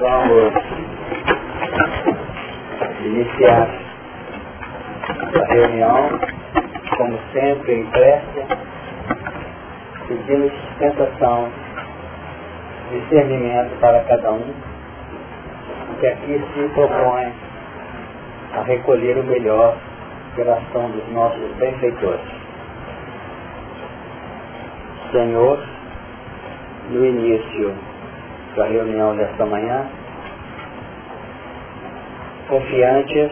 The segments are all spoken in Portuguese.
Vamos iniciar a reunião, como sempre, em prece, pedindo sustentação, discernimento para cada um, que aqui se propõe a recolher o melhor pela ação dos nossos benfeitores. Senhor, no início da reunião desta manhã, confiantes,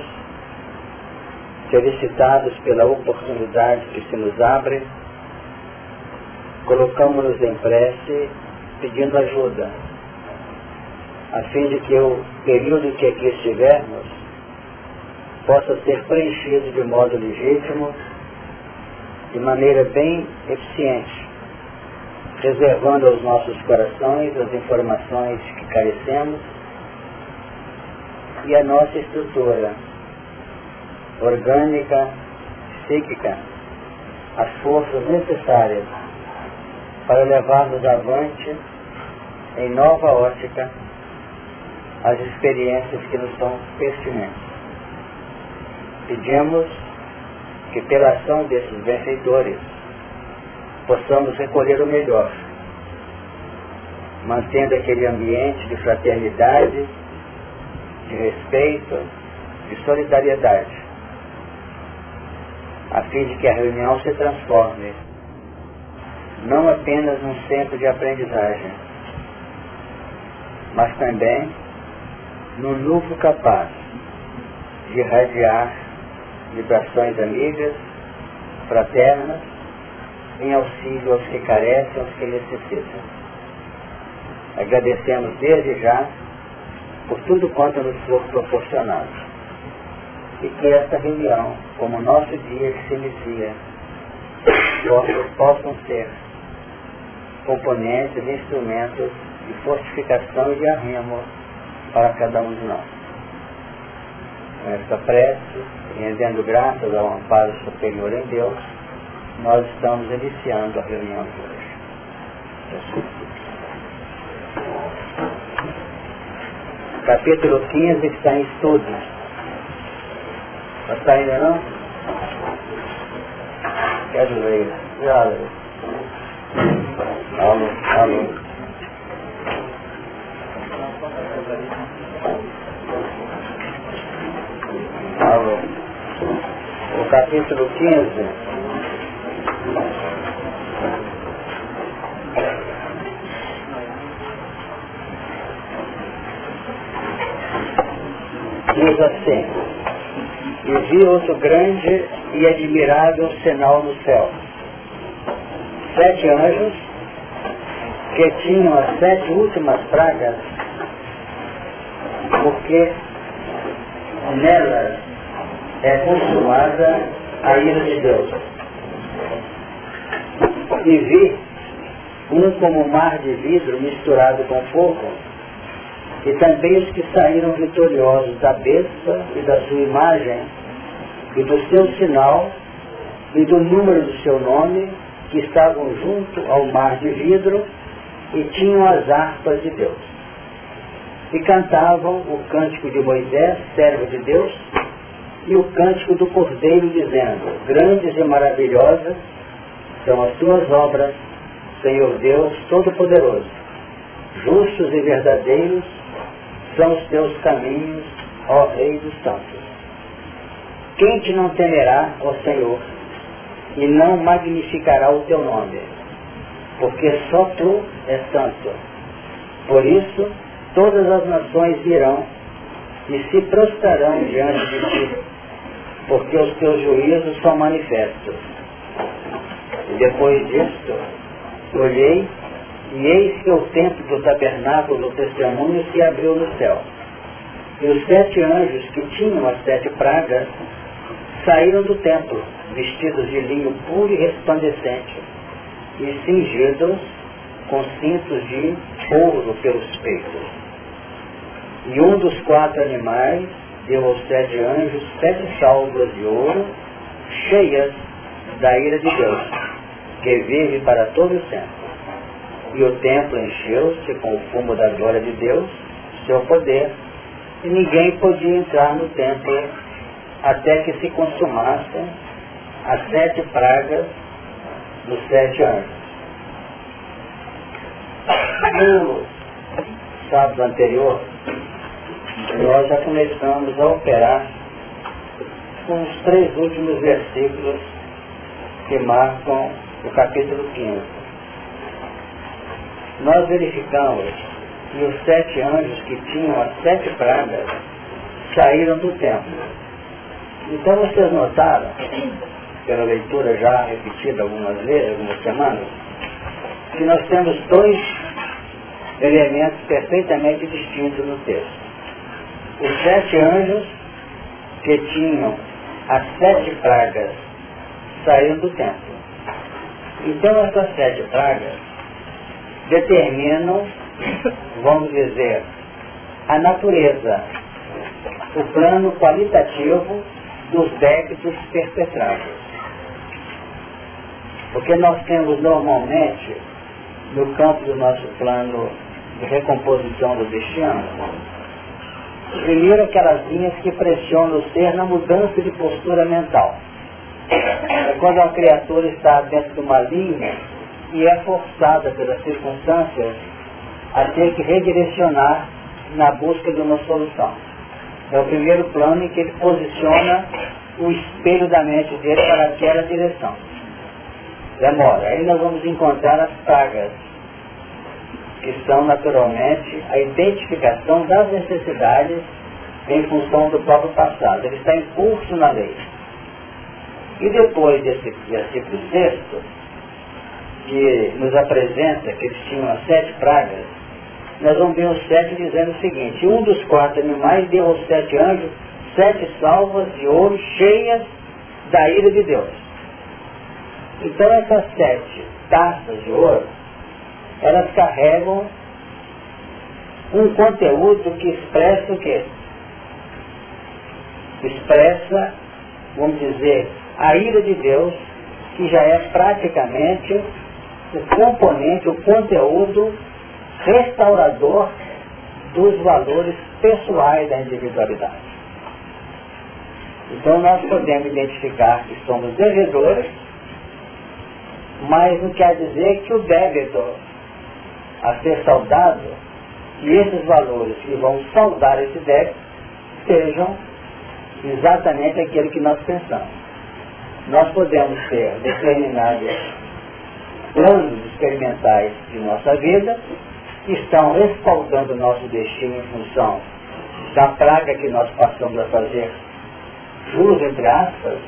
felicitados pela oportunidade que se nos abre, colocamos-nos em prece pedindo ajuda, a fim de que o período em que aqui estivermos possa ser preenchido de modo legítimo, de maneira bem eficiente, reservando aos nossos corações as informações que carecemos e a nossa estrutura orgânica, psíquica, as forças necessárias para levarmos avante em nova ótica as experiências que nos são pertinentes. Pedimos que pela ação desses benfeitores possamos recolher o melhor, mantendo aquele ambiente de fraternidade, de respeito, de solidariedade, a fim de que a reunião se transforme não apenas num centro de aprendizagem, mas também num núcleo capaz de irradiar vibrações amigas, fraternas, em auxílio aos que carecem, aos que necessitam. Agradecemos desde já por tudo quanto nos for proporcionado. E que esta reunião, como nosso dia que se inicia, possam ser componentes, instrumentos de fortificação e de arrimo para cada um de nós. Com esta prece, rendendo graças ao amparo superior em Deus, nós estamos iniciando a reunião de hoje. Capítulo 15 está em estudo. Está ainda não? Quero ler. Alô, alô. Alô. O capítulo 15 assim, e vi outro grande e admirável sinal no céu. Sete anjos que tinham as sete últimas pragas, porque nelas é consumada a ira de Deus. E vi um como mar de vidro misturado com fogo, e também os que saíram vitoriosos da besta e da sua imagem, e do seu sinal, e do número do seu nome, que estavam junto ao mar de vidro, e tinham as harpas de Deus. E cantavam o cântico de Moisés, servo de Deus, e o cântico do Cordeiro, dizendo, grandes e maravilhosas são as tuas obras, Senhor Deus Todo-Poderoso. Justos e verdadeiros são os teus caminhos, ó Rei dos Santos. Quem te não temerá, ó Senhor, e não magnificará o teu nome? Porque só tu és santo. Por isso, todas as nações virão e se prostrarão diante de ti, porque os teus juízos são manifestos. E depois disto, olhei e eis que o templo do tabernáculo do testemunho se abriu no céu. E os sete anjos que tinham as sete pragas saíram do templo, vestidos de linho puro e resplandecente, e cingidos com cintos de ouro pelos peitos. E um dos quatro animais deu aos sete anjos sete salvas de ouro, cheias da ira de Deus, que vive para todo o sempre. E o templo encheu-se com o fumo da glória de Deus seu poder e ninguém podia entrar no templo até que se consumassem as sete pragas dos sete anjos. No sábado anterior, nós já começamos a operar com os três últimos versículos que marcam o capítulo 15. Nós verificamos que os sete anjos que tinham as sete pragas saíram do templo. Então vocês notaram, pela leitura já repetida algumas vezes, algumas semanas, que nós temos dois elementos perfeitamente distintos no texto. Os sete anjos que tinham as sete pragas saíram do templo. Então essas sete pragas determinam, vamos dizer, a natureza, o plano qualitativo dos débitos perpetrados. Porque nós temos normalmente, no campo do nosso plano de recomposição do destino, primeiro aquelas linhas que pressionam o ser na mudança de postura mental. É quando a criatura está dentro de uma linha e é forçada pelas circunstâncias a ter que redirecionar na busca de uma solução. É o primeiro plano em que ele posiciona o espelho da mente dele para aquela direção. Demora. Aí nós vamos encontrar as pragas, que são naturalmente a identificação das necessidades em função do próprio passado. Ele está em curso na lei. E depois desse versículo sexto, que nos apresenta que eles tinham as sete pragas, nós vamos ver os sete dizendo o seguinte, um dos quatro animais deu aos sete anjos sete salvas de ouro cheias da ira de Deus. Então essas sete taças de ouro, elas carregam um conteúdo que expressa o quê? Expressa, vamos dizer, a ira de Deus, que já é praticamente o componente, o conteúdo restaurador dos valores pessoais da individualidade. Então nós podemos identificar que somos devedores, mas não quer dizer que o débito a ser saudado e esses valores que vão saudar esse débito sejam exatamente aquele que nós pensamos. Nós podemos ter determinados planos experimentais de nossa vida estão respaldando nosso destino em função da praga que nós passamos a fazer jus, entre aspas,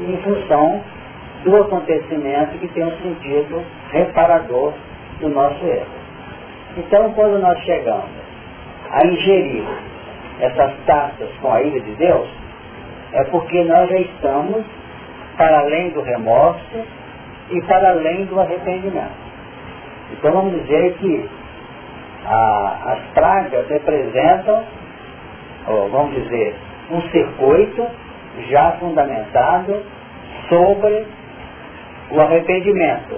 em função do acontecimento que tem um sentido reparador do nosso erro. Então, quando nós chegamos a ingerir essas taças com a ira de Deus, é porque nós já estamos para além do remorso e para além do arrependimento. Então vamos dizer que a, as pragas representam, ou vamos dizer, um circuito já fundamentado sobre o arrependimento,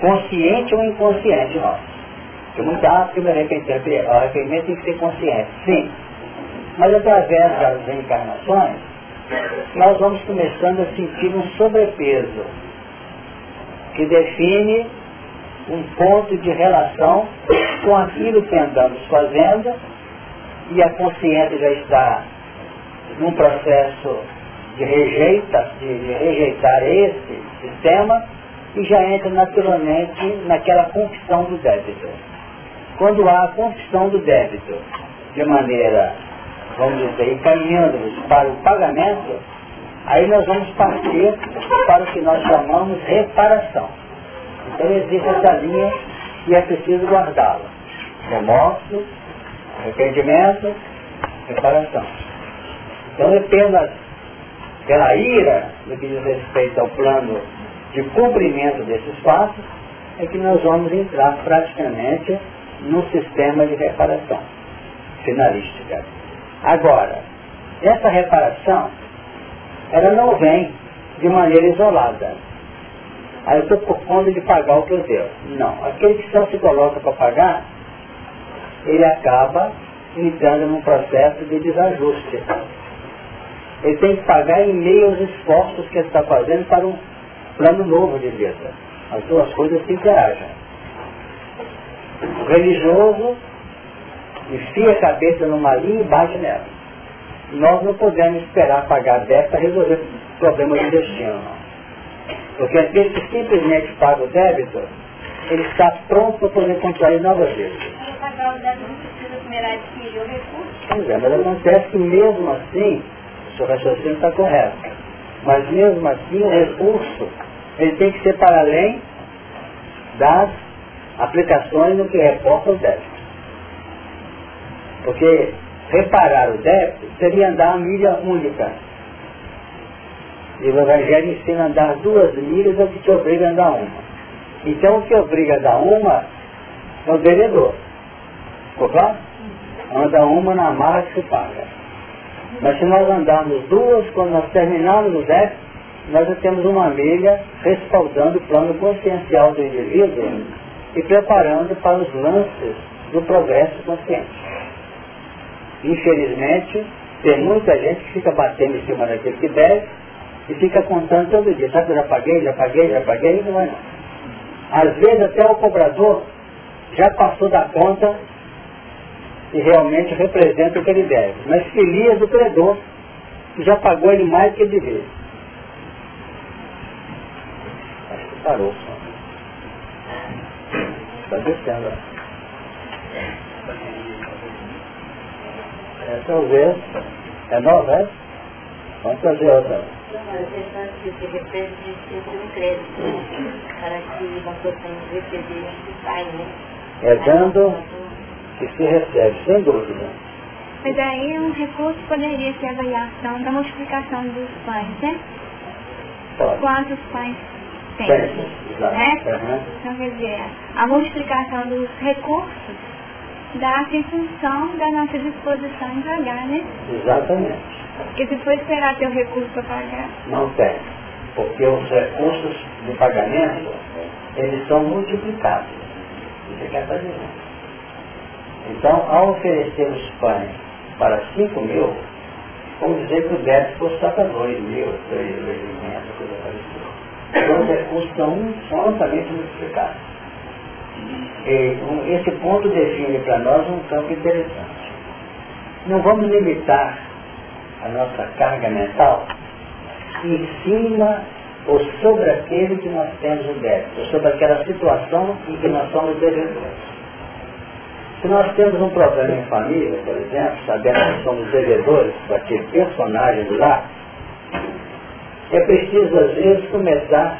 consciente ou inconsciente nosso. Porque muita acha que o arrependimento, o arrependimento tem que ser consciente, sim. Mas através das reencarnações, nós vamos começando a sentir um sobrepeso que define um ponto de relação com aquilo que andamos fazendo e a consciência já está num processo de, rejeita, de, de rejeitar esse sistema e já entra naturalmente naquela confissão do débito. Quando há a confissão do débito de maneira, vamos dizer, encaminhando-nos para o pagamento, aí nós vamos partir para o que nós chamamos reparação. Então existe essa linha e é preciso guardá-la. Remorso, arrependimento, reparação. Então é pela, pela ira no que diz respeito ao plano de cumprimento desses fatos, é que nós vamos entrar praticamente no sistema de reparação finalística. Agora, essa reparação, ela não vem de maneira isolada. Aí eu estou por conta de pagar o que eu devo. Não. Aquele que só se coloca para pagar, ele acaba entrando num processo de desajuste. Ele tem que pagar em meio aos esforços que ele está fazendo para um plano novo de vida. As duas coisas se interagem. O religioso enfia a cabeça numa linha e bate nela. Nós não podemos esperar pagar débito para resolver o problema do destino. Porque aquele que simplesmente paga o débito, ele está pronto para poder contrair novas vezes. Pois é, mas acontece que mesmo assim, o seu raciocínio está correto. Mas mesmo assim o recurso, ele tem que ser para além das aplicações no que reporta o débito. Porque reparar o débito seria andar uma milha única. E o Evangelho ensina a andar duas milhas, é o que te obriga a andar uma. Então o que obriga a dar uma é o. Ficou claro? Anda uma na marra que se paga. Mas se nós andarmos duas, quando nós terminarmos o débito, nós já temos uma milha respaldando o plano consciencial do indivíduo e preparando para os lances do progresso consciente. Infelizmente, tem muita gente que fica batendo em cima daquele que deve e fica contando todo dia. Sabe já paguei, já paguei, já paguei, e não vai não. Às vezes até o cobrador já passou da conta e realmente representa o que ele deve. Mas feliz do credor, que já pagou ele mais do que ele devia. Acho que parou. Está descendo. É, talvez. É nova, é? Vamos fazer outra. É dando que se recebe, sem dúvida. Mas aí um recurso poderia ser a avaliação da multiplicação dos pães, né? Pode. Quantos pães tem? Tem, né? Uhum. Então quer dizer, a multiplicação dos recursos dá-se em função da nossa disposição em pagar, né? Exatamente. Porque se for esperar ter o recurso para pagar. Não tem. Porque os recursos de pagamento, eles são multiplicados. Isso é que é fazer. Então, ao oferecer os pães para 5 mil, vamos dizer que o débito fosse só para 2 mil, 3 mil, coisa parecida. Então, os recursos são, são altamente multiplicados. E, esse ponto define para nós um campo interessante. Não vamos limitar a nossa carga mental em cima ou sobre aquele que nós temos o débito, ou sobre aquela situação em que nós somos devedores. Se nós temos um problema em família, por exemplo, sabendo que somos devedores para aquele personagem lar, é preciso às vezes começar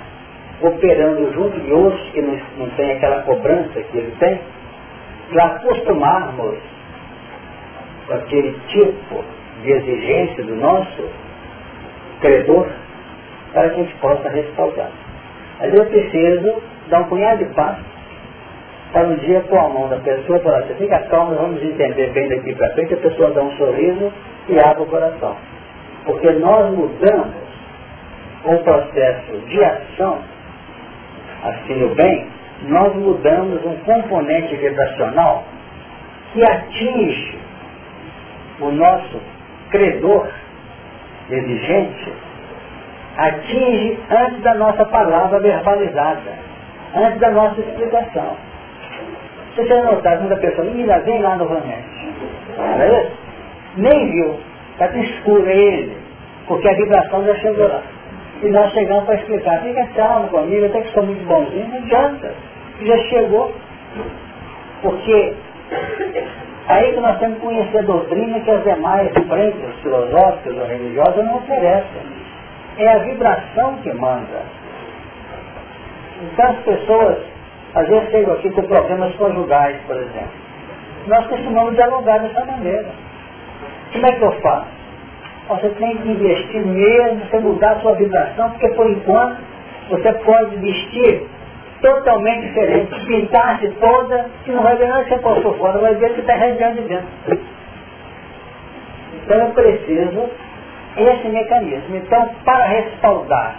operando junto de outros que não, tem aquela cobrança que ele tem, para acostumarmos com aquele tipo de exigência do nosso credor para que a gente possa respaldar. Vezes eu preciso dar um punhado de passo para um dia pôr a mão da pessoa falar assim, fica calma, vamos entender bem daqui para frente, a pessoa dá um sorriso e abre o coração. Porque nós mudamos o processo de ação, assim o bem, nós mudamos um componente vibracional que atinge o nosso credor exigente, atinge antes da nossa palavra verbalizada, antes da nossa explicação. Você já notaram quando a pessoa, ainda vem lá novamente. Não é isso? Nem viu, está escuro ele, porque a vibração já chegou lá. E nós chegamos para explicar, fica calmo comigo, até que sou muito bonzinho, não adianta. Já chegou. Porque Aí que nós temos que conhecer a doutrina que as demais frentes filosóficas ou religiosas não oferecem. É a vibração que manda. Então as pessoas, às vezes chegam aqui com problemas conjugais, por exemplo. Nós costumamos dialogar dessa maneira. Como é que eu faço? Você tem que investir mesmo, você mudar a sua vibração, porque por enquanto você pode vestir totalmente diferente, pintar-se toda, que não vai ver nada que você passou fora, vai ver que está radiando de dentro. Então eu preciso esse mecanismo. Então, para respaldar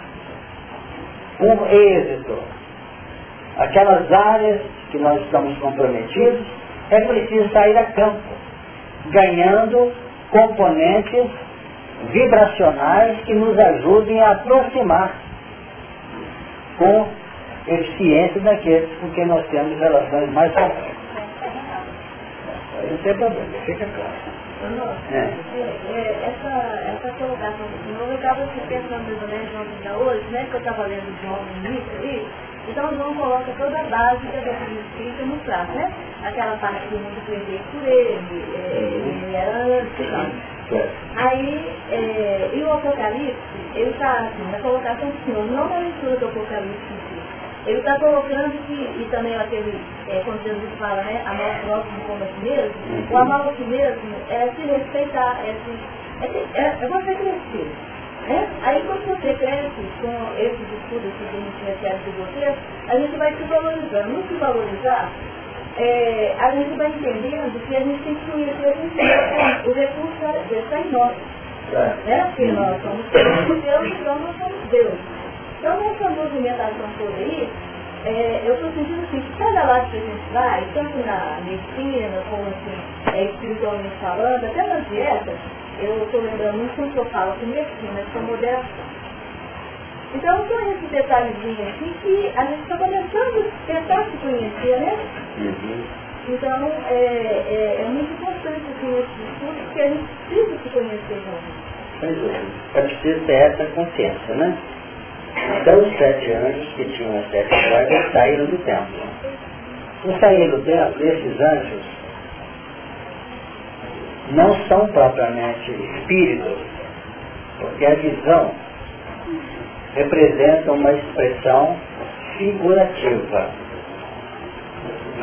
um êxito, aquelas áreas que nós estamos comprometidos, é preciso sair a campo, ganhando componentes vibracionais que nos ajudem a aproximar com eficiência daqueles com quem nós temos relações mais complexas. Não tem problema, fica claro. É. É, essa, essa colocação do senhor, eu estava pensando né, João da hoje, né, que eu estava lendo João início ali, então João coloca toda a base da doutrina espírita no traço, né? Aquela parte que o mundo foi por ele, é, ele era antes tal. Aí, é, e o Apocalipse, ele está assim, na colocação do Senhor, não na leitura do Apocalipse em si. Ele está colocando que, e também aquele, é, quando Jesus fala, né, amar o próximo como a si mesmo, o amar a si mesmo é se respeitar, é, se, é, é, é você crescer. Né? Aí quando você cresce com esses estudos que a gente recebe de você, a gente vai se valorizando. No se valorizar, é, a gente vai entendendo que a gente tem que conhecer a gente o recurso está em nós. Né? Porque nós somos Deus, então nós somos Deus. Então nessa movimentação toda aí, é, eu estou sentindo assim, que cada lado que a gente vai, tanto na medicina, como assim, é, espiritualmente falando, até nas dietas, eu estou lembrando muito quando eu falo com medicina, com moderação. Então são esses detalhezinhos aqui que a gente está começando a tentar se conhecer, né? Uhum. Então é, é, é, muito importante assim, esse estudo, porque a gente precisa se conhecer juntos. É preciso ter essa consciência, né? Então os sete anjos que tinham as sete pragas saíram do templo. E saíram do templo, esses anjos não são propriamente espíritos, porque a visão representa uma expressão figurativa.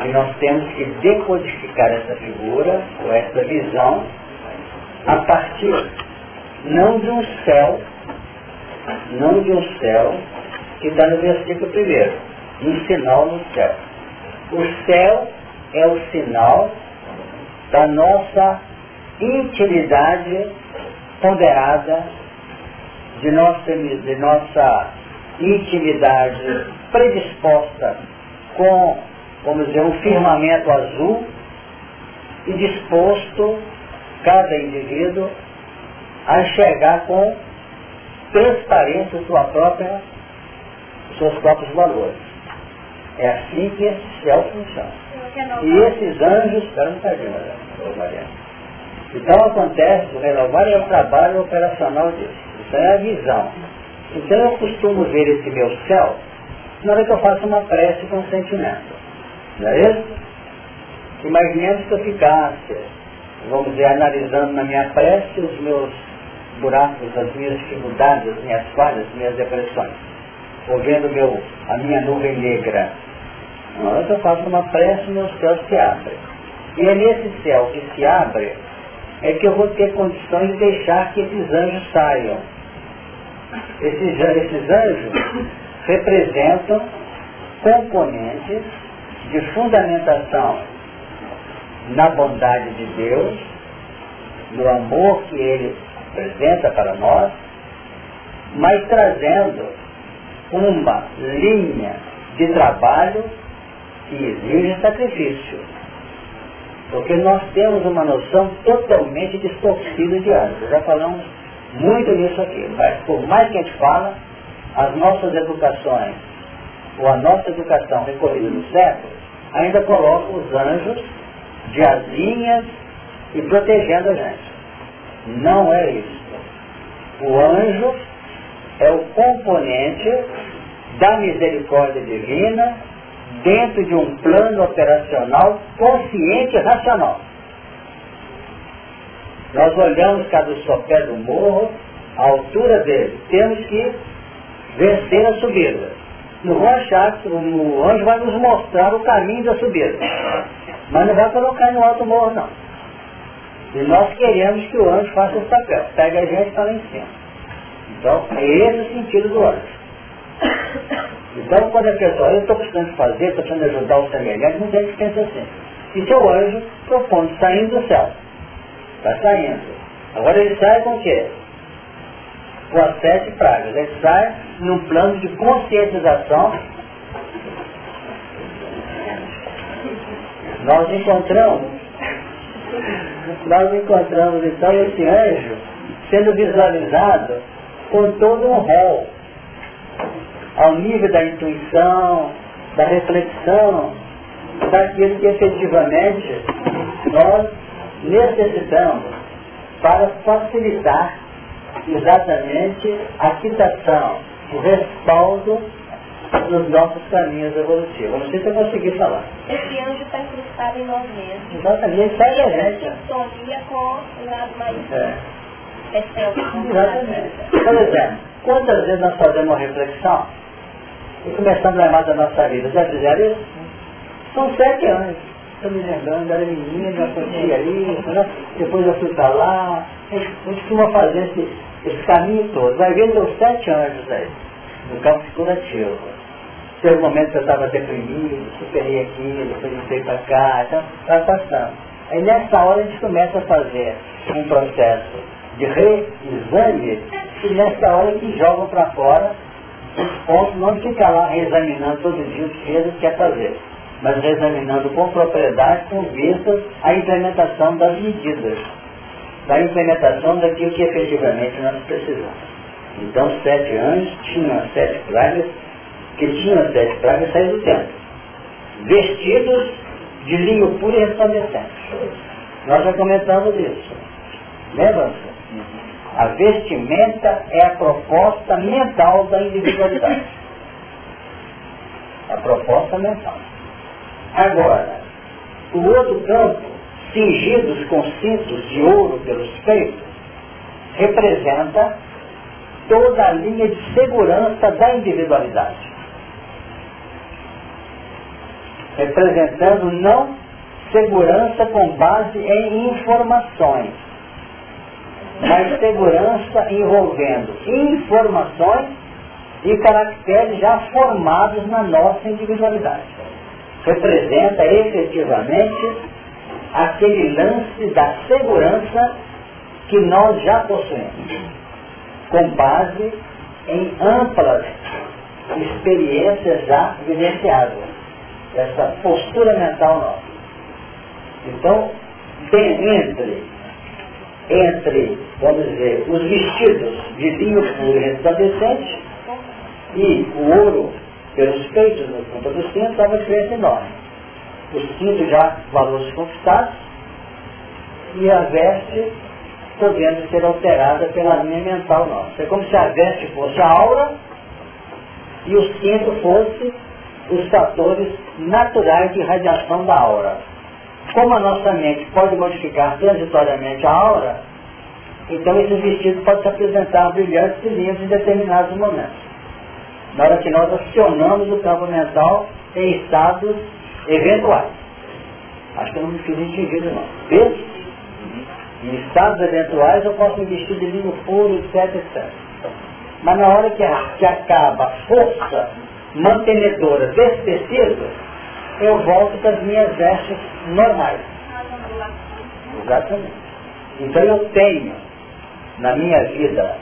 E nós temos que decodificar essa figura, ou essa visão, a partir não de um céu não de um céu, que está no versículo primeiro, um sinal no céu. O céu é o sinal da nossa intimidade ponderada, de nossa, de nossa intimidade predisposta com, vamos dizer, um firmamento azul e disposto, cada indivíduo, a enxergar com transparência sua própria, seus próprios valores. É assim que esse céu funciona. E esses anjos, espera um Mariana. Então acontece, o renovar é o trabalho operacional disso. Isso é a visão. Então eu costumo ver esse meu céu na hora que eu faço uma prece com sentimento. Não é isso? Imaginemos que eu ficasse, vamos dizer, analisando na minha prece os meus buracos, as minhas dificuldades, as minhas falhas, as minhas depressões. Ou vendo meu, a minha nuvem negra. Na hora que eu faço uma prece, meu céu se abre. E é nesse céu que se abre é que eu vou ter condições de deixar que esses anjos saiam. Esses, esses anjos representam componentes de fundamentação na bondade de Deus, no amor que Ele apresenta para nós, mas trazendo uma linha de trabalho que exige sacrifício. Porque nós temos uma noção totalmente distorcida de anjos. Já falamos muito nisso aqui. Mas por mais que a gente fala, as nossas educações, ou a nossa educação recorrida no século, ainda coloca os anjos de asinhas e protegendo a gente. Não é isso. O anjo é o componente da misericórdia divina dentro de um plano operacional consciente e racional. Nós olhamos cada sopé do morro, a altura dele, temos que vencer a subida. Não vou achar que o anjo vai nos mostrar o caminho da subida. Mas não vai colocar no alto morro não. E nós queremos que o anjo faça esse papel. Pega a gente para lá em cima. Então, é esse o sentido do anjo. Então, quando a pessoa, eu estou precisando fazer, estou precisando ajudar o semelhante, muita gente pensa assim. E seu anjo propõe, saindo do céu. Está saindo. Agora ele sai com o quê? Com as sete pragas. Ele sai num plano de conscientização Nós encontramos, nós encontramos então esse anjo sendo visualizado com todo um rol, ao nível da intuição, da reflexão, daquilo que efetivamente nós necessitamos para facilitar exatamente a quitação, o respaldo nos nossos caminhos evolutivos. Não sei se eu consegui falar. Esse anjo está incrustado em nós mesmos. Exatamente, sai da gente. sintonia com o lado mais é. Exatamente. Por exemplo, quantas vezes nós fazemos uma reflexão e começamos a lembrar da nossa vida? Já fizeram isso? São sete anos. Estou me lembrando, era menina, acontecia isso, né? depois eu fui para lá. A gente, costuma fazer esse, esse caminho todo. Vai ver, deu sete anos aí, no campo curativo. Teve um momento que eu estava deprimido, superei aquilo, depois entrei para cá, então vai passando. Aí nessa hora a gente começa a fazer um processo de reexame e nessa hora que jogam para fora os pontos, não fica lá reexaminando todo dia o que o que quer fazer mas examinando com propriedade com vistas à implementação das medidas, da implementação daquilo que efetivamente nós precisamos. Então, sete anjos tinham sete pragas, que tinham sete pragas saíram do templo, vestidos de linho puro e resplandecente. Nós já comentamos isso. Lembra-se? A vestimenta é a proposta mental da individualidade. A proposta mental. Agora, o outro campo, cingidos com cintos de ouro pelos peitos, representa toda a linha de segurança da individualidade. Representando não segurança com base em informações, mas segurança envolvendo informações e caracteres já formados na nossa individualidade representa efetivamente aquele lance da segurança que nós já possuímos, com base em amplas experiências já vivenciadas, essa postura mental nossa. Então, entre, entre, vamos dizer, os vestidos de linho puro resplandecente e o ouro pelos peitos no ponta do cinto, estava uma diferença enorme. O cinto já valores conquistados e a veste podendo ser alterada pela linha mental nossa. É como se a veste fosse a aura e o cinto fosse os fatores naturais de radiação da aura. Como a nossa mente pode modificar transitoriamente a aura, então esse vestido pode se apresentar brilhantes e lindos em determinados momentos na hora que nós acionamos o campo mental em estados eventuais. Acho que eu não me fiz entendido não. Vê? Em estados eventuais eu posso investir de linho puro, etc, etc. Mas na hora que, que acaba a força mantenedora desse tecido, eu volto para as minhas vestes normais. Exatamente. Então eu tenho na minha vida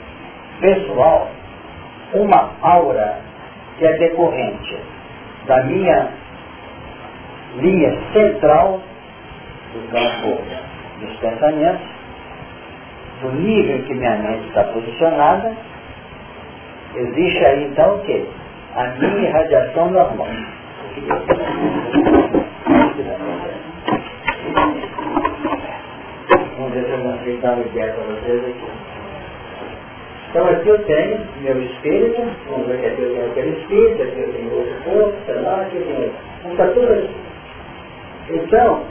pessoal uma aura que é decorrente da minha linha central do campo dos pensamentos, do nível que minha mente está posicionada, existe aí então o quê? A minha radiação normal. Vamos ver se eu consigo dar uma ideia para vocês aqui. Então aqui eu tenho meu espírito, vamos ver que aqui eu tenho aquele espírito, aqui eu tenho outro corpo, sei lá, aqui eu tenho. Tudo aqui. Então,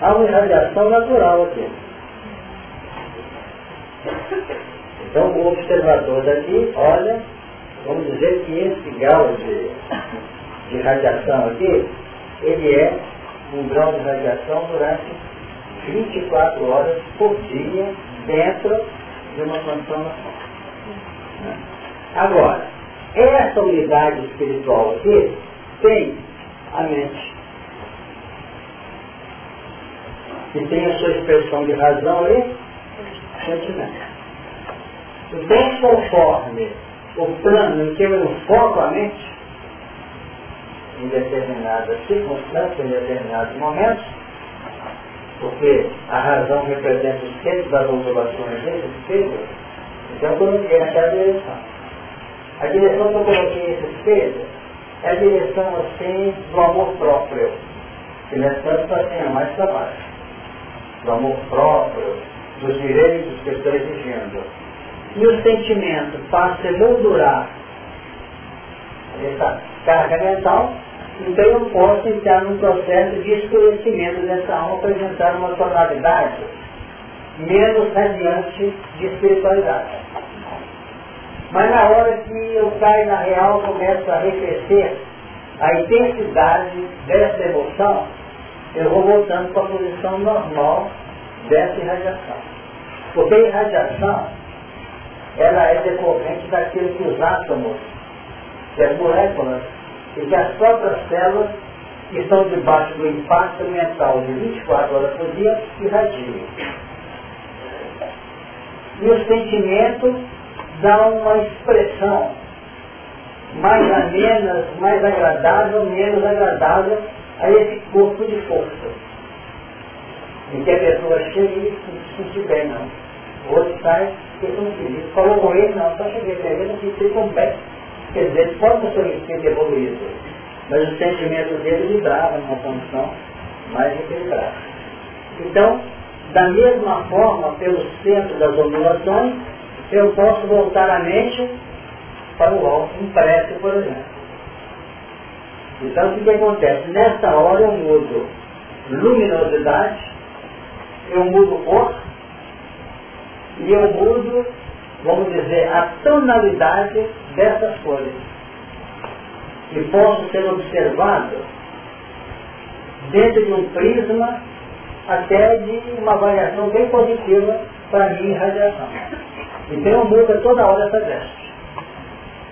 há uma irradiação natural aqui. Então o observador daqui olha, vamos dizer que esse grau de, de radiação aqui, ele é um grau de radiação durante 24 horas por dia dentro de uma condição normal. Agora, essa unidade espiritual aqui tem a mente. E tem a sua expressão de razão ali, sentimento. Bem conforme o plano em que eu enfoco a mente, em determinadas circunstâncias, em determinados momentos, porque a razão representa o centro das ondulações desse espelho, então eu coloquei naquela direção. A direção que eu coloquei nesse espelho é a direção assim do amor próprio, que não é tanto para cima, mais para baixo. Do amor próprio, dos direitos que eu estou exigindo. E o sentimento passa a moldurar essa carga mental, então eu posso entrar num processo de escurecimento dessa alma, apresentar uma tonalidade menos radiante de espiritualidade. Mas na hora que eu caio na real, começo a arrefecer a intensidade dessa emoção, eu vou voltando para a posição normal dessa irradiação. Porque a irradiação, ela é decorrente daquilo que os átomos, que as moléculas, e que as próprias células que estão debaixo do impacto mental de 24 horas por dia irradiam. E o sentimento dá uma expressão mais amena, mais agradável, menos agradável a esse corpo de força. Em que a pessoa chega e se bem, não. O outro sai e não feliz. Falou com ele, não, só cheguei para ele, não se sentir bem. Quer dizer, pode não ser um espírito evoluído, mas o sentimento dele vibrava numa condição mais equilibrada. Então, da mesma forma, pelo centro das ondulações, eu posso voltar a mente para o alto, prece, por exemplo. Então, o que, que acontece? Nessa hora eu mudo luminosidade, eu mudo cor, e eu mudo, vamos dizer, a tonalidade dessas cores. E posso ser observado dentro de um prisma até de uma variação bem positiva para a minha radiação. Então eu mudo toda hora essa veste.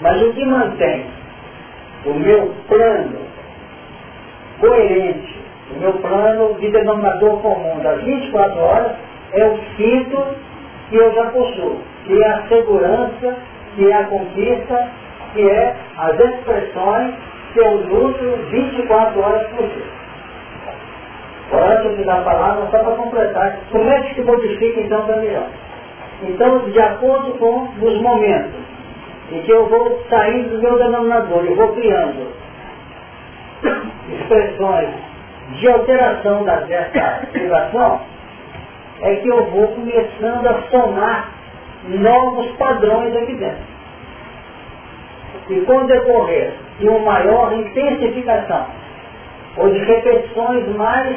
Mas o que mantém o meu plano coerente, o meu plano de denominador comum das 24 horas é o quinto que eu já possuo, que é a segurança, que é a conquista, que é as expressões que eu uso 24 horas por dia. Antes de dar a palavra, só para completar, como é que se modifica então melhor? Então, de acordo com os momentos em que eu vou saindo do meu denominador, eu vou criando expressões de alteração da, dessa vibração, é que eu vou começando a somar novos padrões aqui dentro. E com o decorrer de uma maior intensificação, ou de repetições mais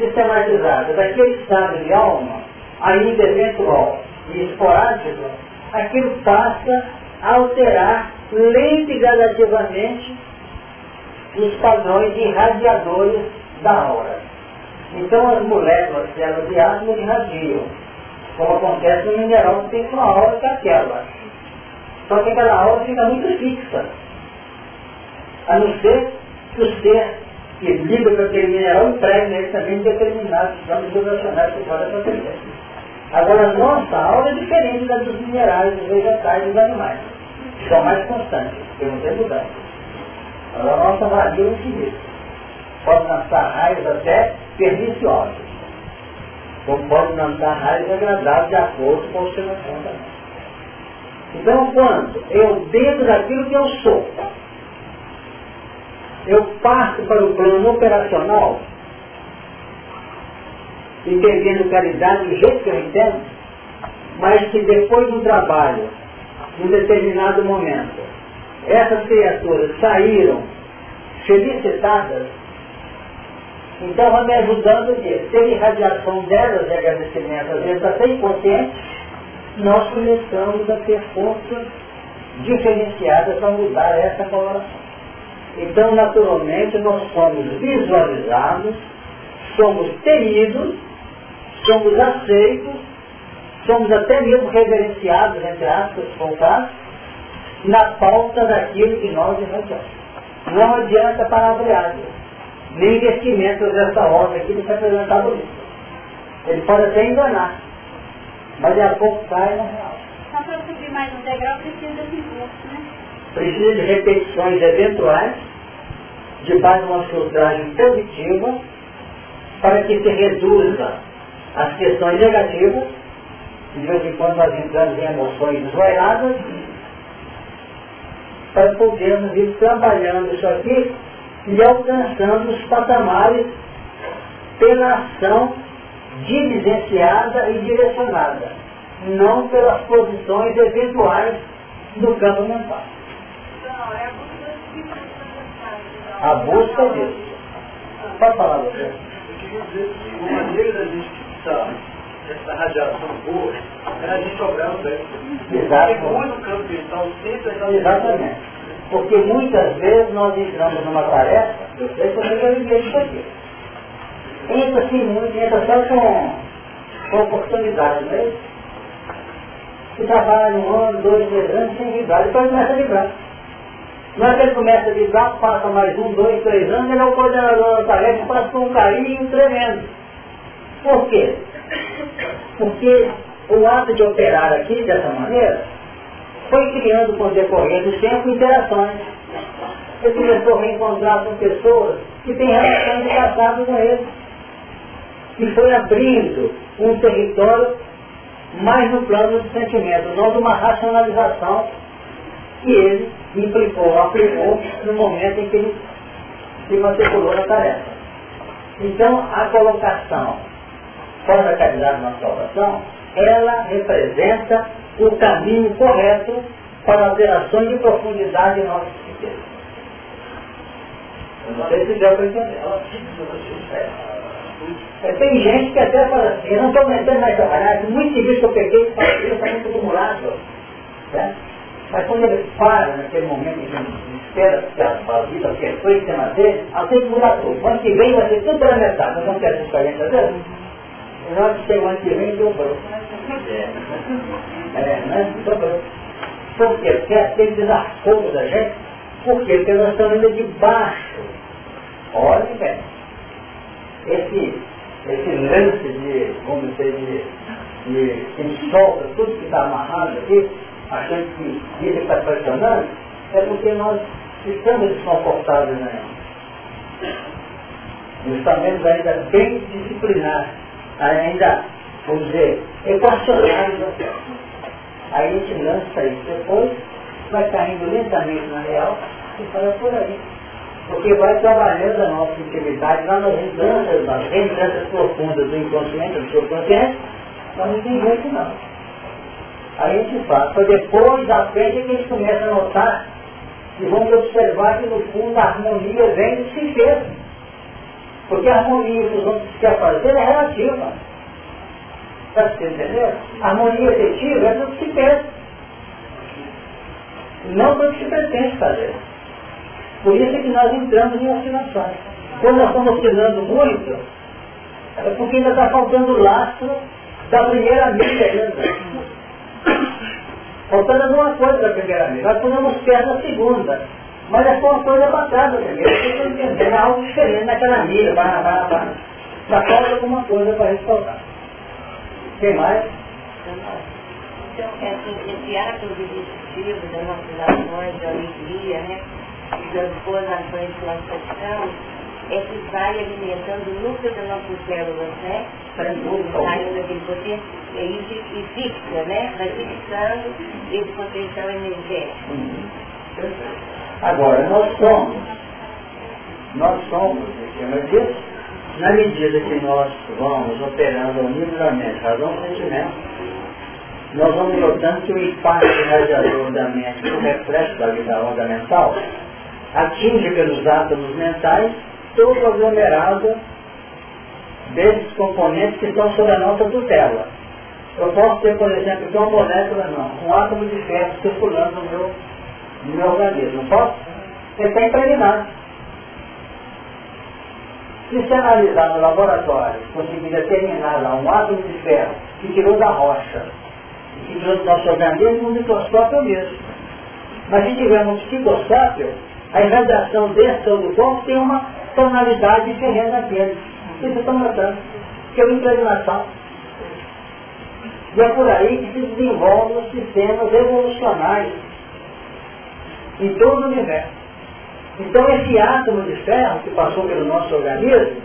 sistematizadas daquele estado de alma, ainda eventual e esporádico, aquilo passa a alterar lenta e gradativamente os padrões irradiadores da aura. Então as moléculas, células de átomo irradiam, como acontece no mineral que tem uma aura que é aquela. Só que aquela aura fica muito fixa. A não ser que o ser que lida com aquele mineral empregue nele também determinados planos vibracionais que podem acontecer. Agora, nossa aura é diferente da dos minerais, dos vegetais e dos animais. São mais constantes, porque não tem mudança. Agora, a nossa varia é seguinte. Pode lançar raios até perniciosos. Como pode lançar raios agradáveis de acordo com a observação também. Então, quando eu, dentro daquilo que eu sou, eu passo para o plano operacional, entendendo caridade do jeito que eu entendo, mas que depois do trabalho, num determinado momento, essas criaturas saíram felicitadas, então vai me ajudando a ter irradiação delas de agradecimento, às vezes até inconsciente, nós começamos a ter forças diferenciadas para mudar essa coloração. Então, naturalmente, nós somos visualizados, somos temidos, somos aceitos, somos até mesmo reverenciados, entre aspas, voltados, na pauta daquilo que nós irradiamos. Não adianta palavreado, nem investimento dessa ordem aqui do que apresentado isso. Ele pode até enganar, mas daqui a pouco cai na real. Só para subir mais um degrau precisa de né? Precisa de repetições eventuais, de uma filtragem positiva, para que se reduza as questões negativas, de vez em quando nós entramos em emoções desvairadas, para podermos ir trabalhando isso aqui e alcançando os patamares pela ação diligenciada e direcionada, não pelas posições eventuais do campo mental. A busca disso. Pode falar você. Uma maneira da gente fixar essa radiação boa é a gente obrar o. Exato. Porque muito campo mental sempre Exatamente. Porque muitas vezes nós entramos numa tarefa, eu sei que eu já vivi isso aqui. Entra assim muito, entra só com, com oportunidade, não é isso? Que trabalha um ano, dois, três anos sem vibrar, depois começa a vibrar. Que ele começa a vibrar, passa mais um, dois, três anos, ele é o coordenador da tarefa, passa com um carinho tremendo. Por quê? Porque o ato de operar aqui dessa maneira foi criando com o decorrer do tempo interações. Ele começou a reencontrar com pessoas que têm relações de passado com ele. E foi abrindo um território mais no plano do sentimento, não de uma racionalização que ele implicou, aplicou no momento em que ele se matriculou na tarefa. Então, a colocação fora da caridade na salvação, ela representa o caminho correto para a alteração de profundidade em nossa psique. Eu não sei se deu para entender. É, tem gente que até fala assim, eu não estou aguentando mais trabalhar, muito serviço que eu peguei, está muito acumulado. Né? Mas quando ele para naquele momento que ele espera que a vida, que é feita na dele, ela tem que mudar tudo. Quando que vem vai ser tudo pela metade. Nós vamos ter essa experiência dele? Nós que o ano que vem dobrou. É, né? Dobrou. Por quê? Porque aquele desafogo da gente. Porque nós estamos indo de baixo. Olha bem. Esse, esse lance de, como dizer, de, de que solta tudo que está amarrado aqui, achando que isso está pressionando, é porque nós estamos desconfortáveis na né? Estamos ainda bem disciplinados ainda, vamos dizer, equacionários. Aí a gente lança isso depois, vai caindo lentamente na real e fala por aí. Porque vai trabalhando a nossa intimidade lá nas lembranças, nas lembranças profundas do inconsciente, do subconsciente, mas não tem jeito não. A gente faz. Foi depois da frente que a gente começa a notar e vamos observar que no fundo a harmonia vem do se fez. Porque a harmonia que os outros querem fazer é relativa. Está você entendendo? A harmonia efetiva é do que se pensa. Não do que se pretende fazer. Por isso é que nós entramos em oscilações. Quando nós estamos oscilando muito, é porque ainda está faltando o lastro da primeira milha ainda. Faltando alguma coisa da primeira milha. Nós podemos pé na segunda. Mas é só uma coisa passada também. Está entendendo, é algo diferente naquela milha, vá, vá, vá. Só falta alguma coisa para respaldar. Tem mais? Então, é assim, esse ato repetitivo das nossas ações de alegria, né? E das boas ações que nós praticamos, é que vai alimentando o núcleo das nossas células, né? Saindo daquele potencial e, e fixa, né? Vai fixando esse potencial energético. Uhum. Agora, nós somos, nós somos, disso, na medida que nós vamos operando ao nível da mente, razão sentimento, nós vamos notando que o impacto radiador da mente o reflexo da vida onda mental atinge pelos átomos mentais todo o aglomerado desses componentes que estão sob a nossa tutela. Eu posso ter, por exemplo, aqui uma molécula, não, um átomo de ferro circulando no meu no meu organismo, não posso? Ele está impregnado. Se você analisar no laboratório, conseguir determinar lá um átomo de ferro que tirou da rocha, que tirou do nosso organismo, um microscópio é mesmo. Mas se tiver um psicoscópio, a irradiação dentro do corpo tem uma tonalidade diferente daquele. Vocês estão notando? Que é uma impregnação. E é por aí que se desenvolvem os sistemas evolucionários em todo o universo. Então esse átomo de ferro que passou pelo nosso organismo,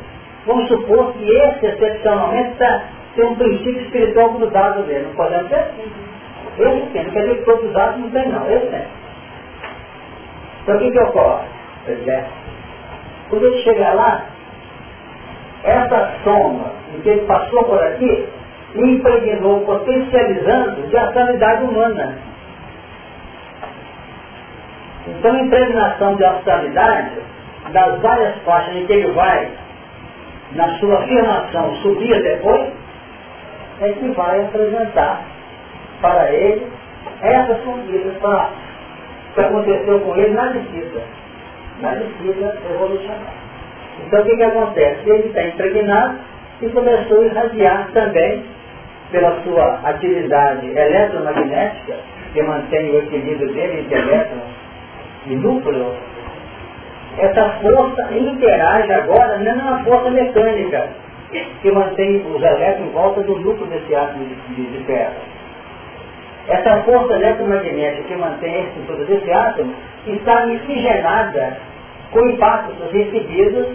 Vamos supor que esse, excepcionalmente, tá, tem um princípio espiritual grudado dele. Não podemos ter? Esse tem. Não quer dizer que todos os atos não tem, não. Esse tem. Então, o que, que ocorre? Pois é. Quando ele chegar lá, essa soma que ele passou por aqui, impregnou, potencializando de astralidade humana. Então, a impregnação de astralidade, das várias faixas em que ele vai, na sua afirmação, subir depois, é que vai apresentar para ele essas conquistas para que aconteceu com ele na descida, na descida evolucionária. Então o que, que acontece? Ele está impregnado e começou a irradiar também pela sua atividade eletromagnética, que mantém o equilíbrio dele entre elétrons e núcleo, essa força interage agora não é uma força mecânica que mantém os elétrons em volta do núcleo desse átomo de, de, de ferro. Essa força eletromagnética que mantém a estrutura desse átomo está miscigenada com impactos recebidos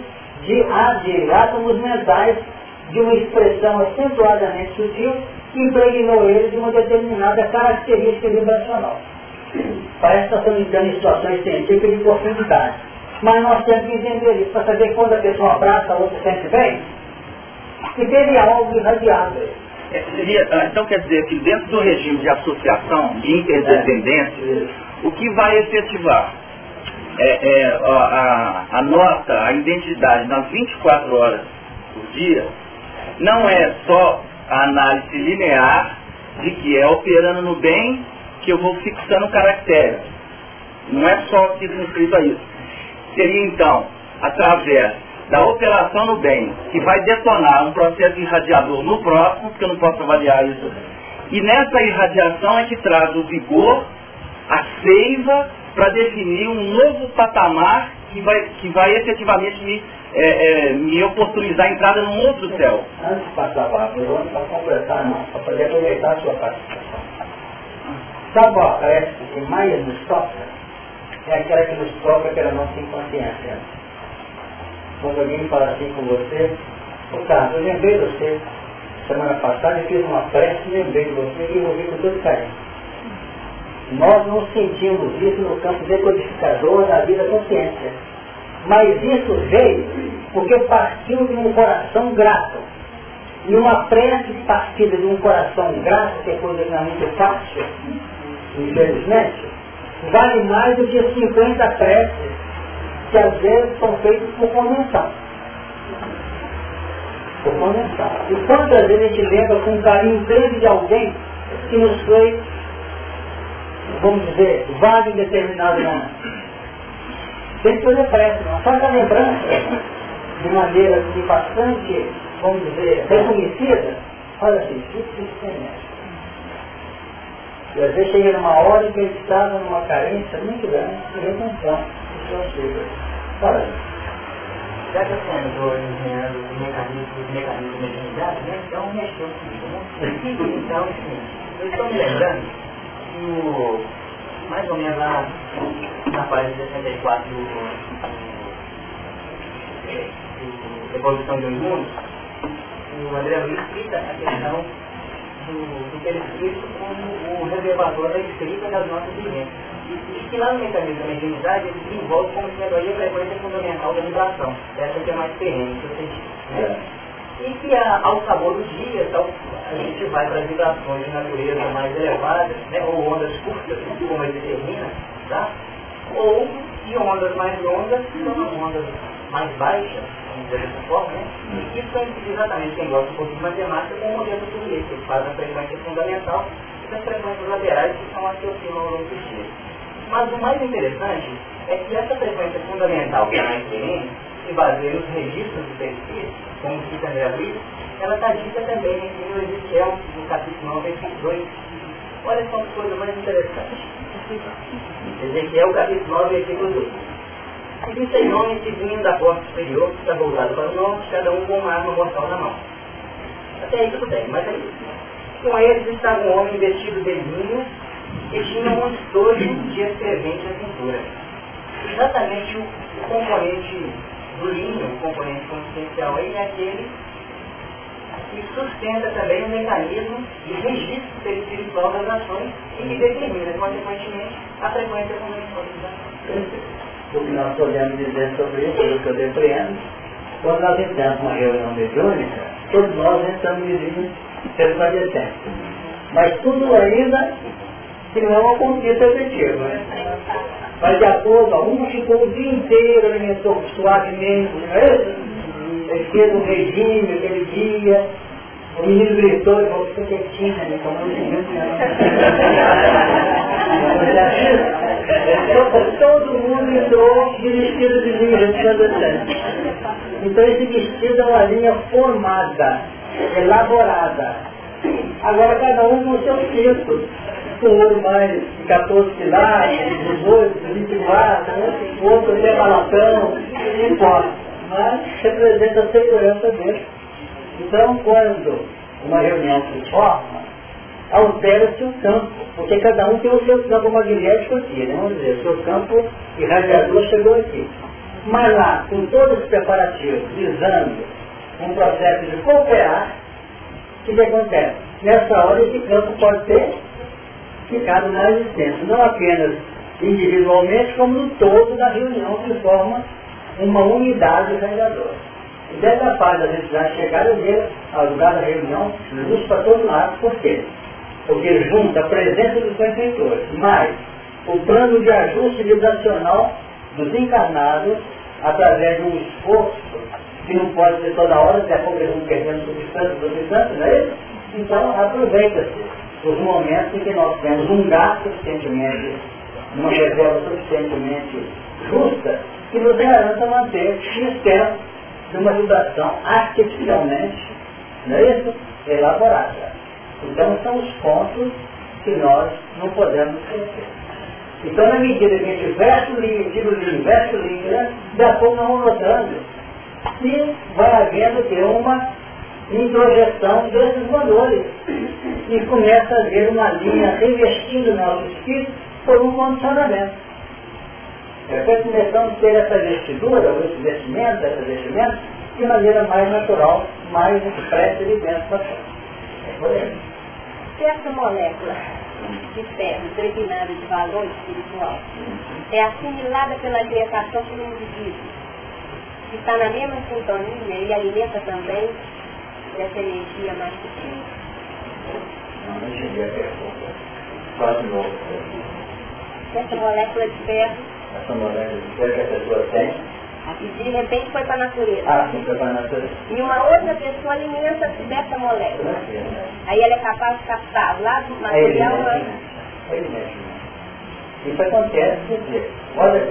de, de átomos mentais de uma expressão acentuadamente sutil que impregnou ele de uma determinada característica vibracional. Parece que nós estamos em situações científicas de profundidade. Mas nós temos que entender isso para saber quando a pessoa abraça, a outra sente bem, que teve algo irradiado. É, seria, ah, então quer dizer que dentro do regime de associação, de interdependência, o que vai efetivar é, é, a, a, a identidade nas 24 horas por dia, não é só a análise linear de que é operando no bem que eu vou fixando caracteres. Não é só circunscrito a isso. Seria então, através da operação no bem, que vai detonar um processo irradiador no próximo, porque eu não posso avaliar isso. E nessa irradiação é que traz o vigor, a seiva, para definir um novo patamar que vai, que vai efetivamente me, é, é, me oportunizar a entrada num outro céu. Antes de passar a pergunta, para completar, não, para poder aproveitar a sua participação. Sabe qual parece que mais nos toca? É aquela que nos toca pela nossa inconsciência. Quando alguém fala assim com você, ô Carlos, eu lembrei de você semana passada, eu fiz uma prece, lembrei de você e ouvi com todo carinho. Nós não sentimos isso no campo decodificador da vida consciência. Mas isso veio porque partiu de um coração grato. E uma prece partida de um coração grato, que é coisa não é muito fácil, infelizmente, vale mais do que 50 preces que às vezes são feitas por convenção. Por convenção. E quantas vezes a gente lembra com carinho grande de alguém que nos foi vamos dizer, vaga em determinado momento. Tem que fazer pressa, não. Só essa lembrança, de maneira assim, bastante, vamos dizer, reconhecida, olha assim, isso se conhece. E às vezes chega numa hora em que ele estava numa carência muito grande de retenção de coisas. Fala Já que senhora entrou ensinando os mecanismos, os mecanismos de mediunidade, né? Então mexeu comigo, né? Então, o seguinte, eu estou me lembrando no, mais ou menos lá na página 64 do, do, do Evolução de o André Luiz cita a questão do, do perispírito como o reservador da escrita das nossas vivências. E que lá no mecanismo da mediunidade ele desenvolve como sendo aí a frequência fundamental da vibração. Essa que é mais perene, que eu senti. Né? E que a, ao sabor do dia, tal, a gente vai para as vibrações de natureza mais elevadas, né, ou ondas curtas, como ele determina, tá? ou de ondas mais longas, que são as ondas mais baixas, vamos dizer dessa forma, né? E isso é exatamente quem gosta um pouco de matemática com o modelo do que faz a frequência fundamental e as frequências laterais, que são as que oscilam ao longo dos dias. Mas o mais interessante é que essa frequência fundamental, que é mais perene, se baseia nos registros do perispírito, como cita André Luiz, ela está dita também em Ezequiel, no capítulo 9, versículo 2. Olha só que coisa mais interessante. Ezequiel, capítulo 9, versículo 2. E vi seis homens que vinham da porta superior, que está voltado para o norte, cada um com uma arma mortal na mão. Até aí tudo bem, mas aí, com eles estava um homem vestido de linho e tinha um estojo de escrevente na cintura. Exatamente o componente do linho, o componente consciencial aí, é aquele que sustenta também o mecanismo de registro perispiritual das ações e que determina, consequentemente, a frequência com o que nós podemos dizer sobre isso, pelo que eu depreendo, quando nós entramos numa reunião mediúnica, todos nós estamos vivendo pelo padecente. Mas tudo ainda que não é uma conquista efetiva. Né? Mas de acordo, um ficou o dia inteiro, alimentou suavemente, não é? Ele um regime aquele dia, o menino gritou e falou, fica quietinho, né? Como não Todo mundo entrou de vestido de linha resplandecente. Então esse vestido é uma linha formada, elaborada. Agora cada um com o seu texto. O ouro mais de 14 pilares, 18, 24, o outro até balatão, não importa. Mas representa a segurança dele. Então quando uma reunião se forma, altera-se o campo, porque cada um tem o seu campo magnético aqui, né? vamos dizer, o seu campo irradiador chegou aqui. Mas lá, com todos os preparativos, visando um processo de cooperar, o que acontece? Nessa hora esse campo pode ter ficado mais extenso, não apenas individualmente, como no todo da reunião que forma uma unidade irradiadora. E dessa fase a gente já chegar a lugar da reunião, luz para todo lado, por quê? Porque junta a presença dos benfeitores, mais o plano de ajuste vibracional dos encarnados através de um esforço que não pode ser toda hora, daqui a pouco eles vão perdendo substância, não é isso? Então aproveita-se os momentos em que nós temos um gasto suficientemente, uma reserva suficientemente justa, que nos garanta manter X tempo de uma vibração artificialmente, não é isso? Elaborada. Então são os pontos que nós não podemos esquecer. Então na medida que a gente veste o livro, tira o livro, veste o livro, da pouco nós vamos notando e vai havendo que uma introjeção desses valores e começa a haver uma linha revestindo nosso espírito por um condicionamento. Depois começamos a ter essa vestidura, ou esse vestimento, essa vestimenta, de maneira mais natural, mais expressa e dentro da É por aí. Se essa molécula de ferro impregnada de valor espiritual é assimilada pela alimentação pelo indivíduo, que está na mesma sintonia e alimenta também essa energia mais sutil? Não, não entendi a pergunta. Quase novo. Essa molécula de ferro essa molécula de que a pessoa tem. E de repente foi para a natureza. Ah, sim, foi para a natureza. E uma outra pessoa alimenta-se dessa molécula. Aí ela é capaz de captar lá do material. Ele mexe, ele mexe. Isso acontece, quer dizer, olha,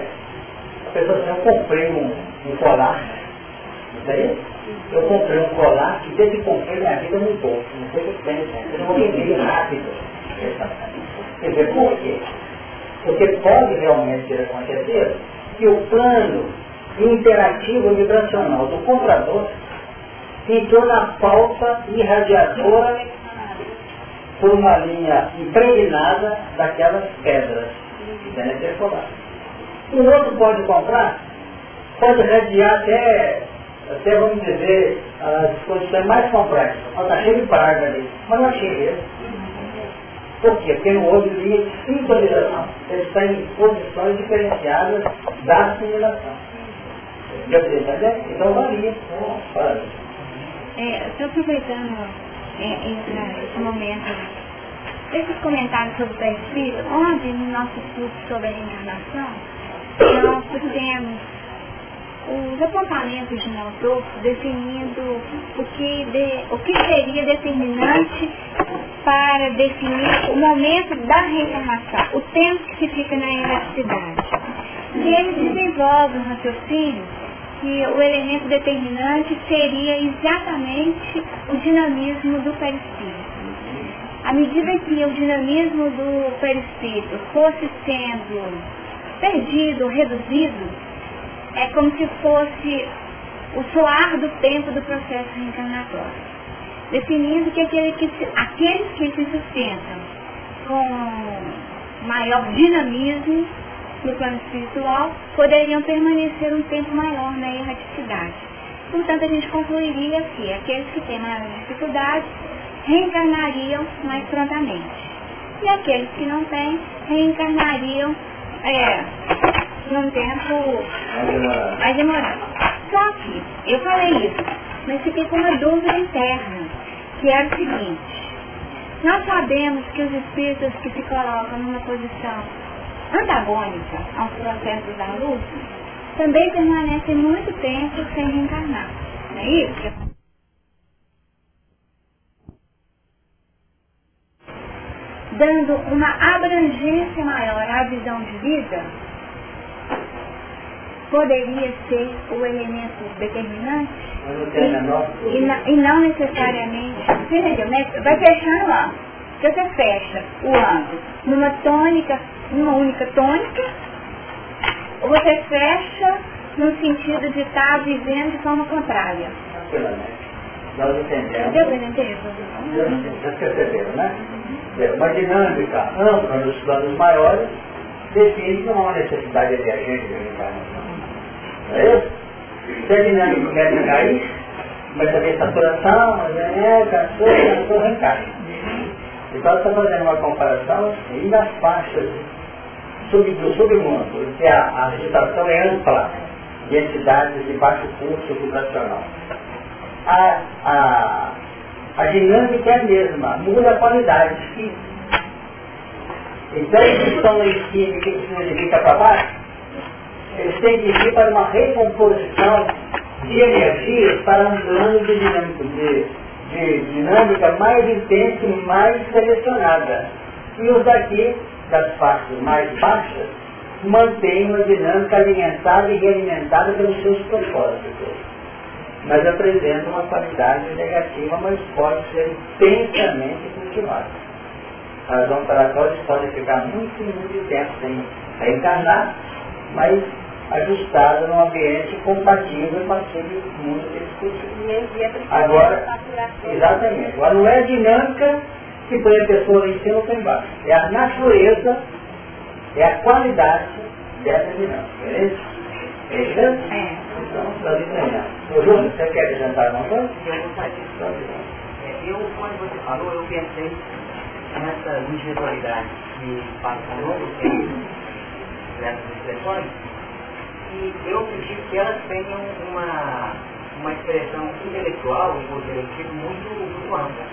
a pessoa eu comprei um, um colar, Eu comprei um colar que desde que comprei minha vida mudou. Não sei o que tem, eu não vender rápido. Quer dizer, por quê? Porque pode realmente ter acontecido que o plano interativo vibracional do comprador entrou na falta irradiadora por uma linha impregnada daquelas pedras que devem ter O outro pode comprar, pode radiar até, até vamos dizer, as condições mais complexas. Está cheio de praga ali, mas não é cheio por quê? Porque no outro dia de sintonização. Ele está em posições diferenciadas da assimilação. Entendeu? Então varia. É, estou aproveitando é, esse momento, esses comentários sobre o pré-espírito, ontem no nosso estudo sobre a reencarnação, nós fizemos os apontamentos de Malthus definindo o que, de, o que seria determinante para definir o momento da reencarnação, o tempo que se fica na elasticidade. E ele desenvolve um raciocínio que o elemento determinante seria exatamente o dinamismo do perispírito. À medida que o dinamismo do perispírito fosse sendo perdido, reduzido, é como se fosse o soar do tempo do processo reencarnatório, definindo que, aquele que se, aqueles que se sustentam com maior dinamismo no plano espiritual, poderiam permanecer um tempo maior na erraticidade. Portanto, a gente concluiria que aqueles que têm maior dificuldade reencarnariam mais prontamente. E aqueles que não têm, reencarnariam é, num tempo mais demorado. Só que, eu falei isso, mas fiquei com uma dúvida interna, que era o seguinte, nós sabemos que os espíritos que se colocam numa posição antagônica aos processos da luz também permanecem muito tempo sem reencarnar. Não é isso? Dando uma abrangência maior à visão de vida, poderia ser o elemento determinante e, e, e, não necessariamente. Você entendeu, né? Vai fechando lá. Se você fecha o ângulo numa tônica, numa única tônica, ou você fecha no sentido de estar dizendo de forma contrária. Nós entendemos. Vocês perceberam, né? Uma dinâmica ampla nos planos maiores define que não há necessidade de agente de reencarnação. Não é isso? Se a dinâmica começa a cair, começa a ter saturação, é, cansou, cansou, reencarna. Então está fazendo uma comparação e nas faixas sub, do submundo, que a, a agitação é ampla de entidades de baixo curso vibracional. A, a, a dinâmica é a mesma, muda a qualidade. Então, eles estão em o que significa para baixo? Eles têm que ir para uma recomposição de energias para um plano de dinâmica, de, de dinâmica mais intensa e mais selecionada. E os daqui, das partes mais baixas, mantêm uma dinâmica alimentada e realimentada pelos seus propósitos. Mas apresentam uma qualidade negativa, mas pode ser intensamente cultivada. Razão pela qual eles podem ficar muito, muito tempo sem reencarnar, mas ajustada num ambiente compatível com aquele mundo que eles cultivam. Agora, exatamente. Agora não é a dinâmica que põe a pessoa lá em cima ou lá embaixo. É a natureza, é a qualidade dessa dinâmica. Beleza? Beleza? É. Então, nós entendemos. Ô Júnior, você quer acrescentar alguma coisa? Eu gostaria de Eu, quando você falou, eu pensei nessa individualidade que passa ao longo tempo, nessas expressões, e eu acredito que elas tenham uma, uma expressão intelectual e coletiva muito, muito ampla.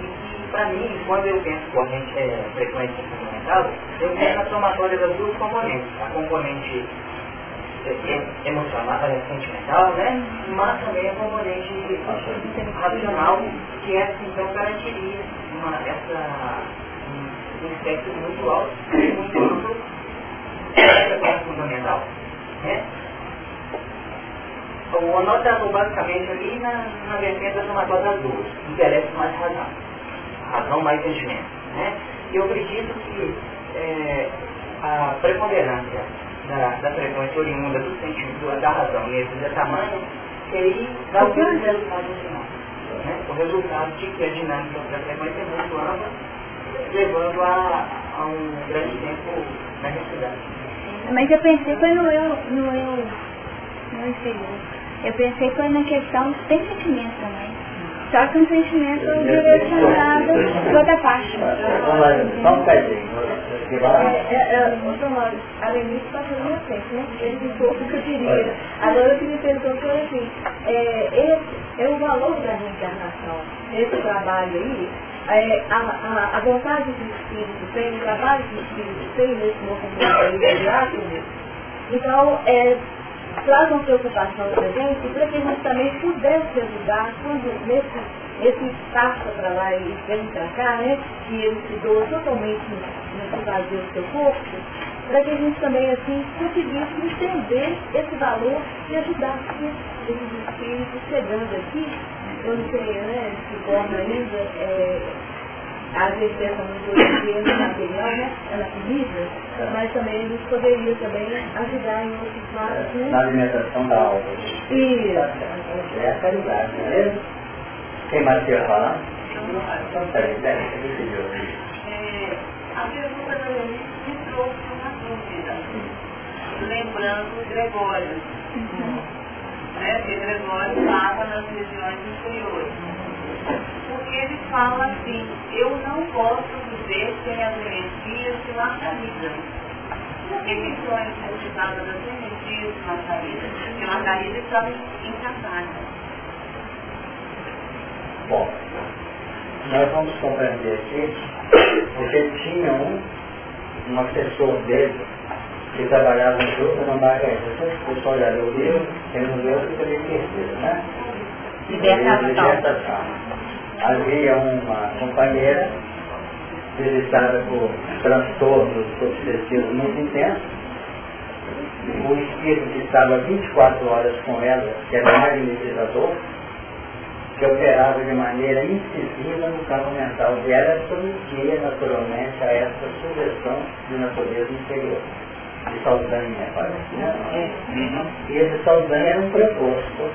E que, para mim, quando eu penso corrente, é, frequência fundamental, eu penso na somatória das duas componentes. A componente é, é, emocional, é, sentimental, né? mas também a componente racional, que essa então garantiria uma, essa, um, espectro muito alto, muito amplo, essa fundamental. Né? O anotado basicamente ali na, na vertente da somatória das duas, intelecto mais razão, razão mais sentimento. Né? E eu acredito que é, a preponderância da, da frequência oriunda do sentimento, da razão nesse de tamanho, seria dar o resultado no final. Né? O resultado de que a dinâmica da frequência é muito ampla, levando a, a um grande tempo na necessidade. Mas eu pensei foi no eu, no eu, no inferior. Eu pensei foi na questão tem sentimento também. Só que um sentimento direcionado para outra parte. Só um pezinho. A Lenise passou na minha frente, né? Ele disse o que eu queria. Agora o que me perguntou foi assim, é, esse é o valor da reencarnação. Esse trabalho aí, é, a, a, a, vontade do Espírito tem, o trabalho que o Espírito tem nesse movimento imediato, então é, traz uma preocupação para a gente para que a gente também pudesse ajudar quando nesse, nesse passa para lá e vem para cá, né, que ele se doa totalmente no vazio do seu corpo, para que a gente também assim conseguisse entender esse valor e ajudar esses espíritos chegando aqui quando você né, se torna ainda, é, às vezes pensa muito no material, né, na comida, mas também a gente poderia também ajudar em outros lados. Né? Na alimentação da alma. Isso. É a caridade, não é mesmo? Quem mais quer falar? Então, peraí, peraí, é, a Jesus me trouxe uma dúvida, lembrando Gregório. Né? Que Gregório estava nas regiões inferiores. Porque ele fala assim, eu não posso viver sem as energias de Margarida. Por que regiões cultivadas das energias de Margarida? Porque Margarida estava em Catarina. Bom, nós vamos compreender aqui, porque tinha um, um assessor dele, que trabalhava junto no Margarida. Se você olhar o livro, tem um livro que ele terceiro, né? Libertação. Havia uma companheira visitada por transtornos obsessivos muito intensos. O espírito que estava 24 horas com ela, que era magnetizador, que operava de maneira incisiva no campo mental dela, submetia naturalmente a essa sugestão de natureza inferior. De Saldanha, parece, né? É. E esse Saldanha era um preposto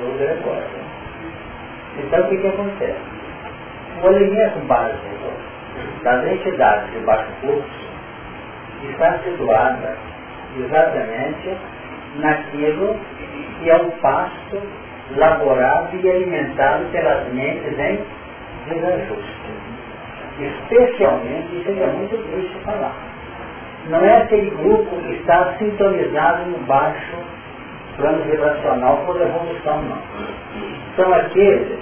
do Gregório. Então o que, que acontece? O alimento básico das entidades de baixo curso está situada exatamente naquilo que é o pasto laborado e alimentado pelas mentes em desajuste. Especialmente, isso é muito triste falar. Não é aquele grupo que está sintonizado no baixo plano vibracional por evolução, não. São aqueles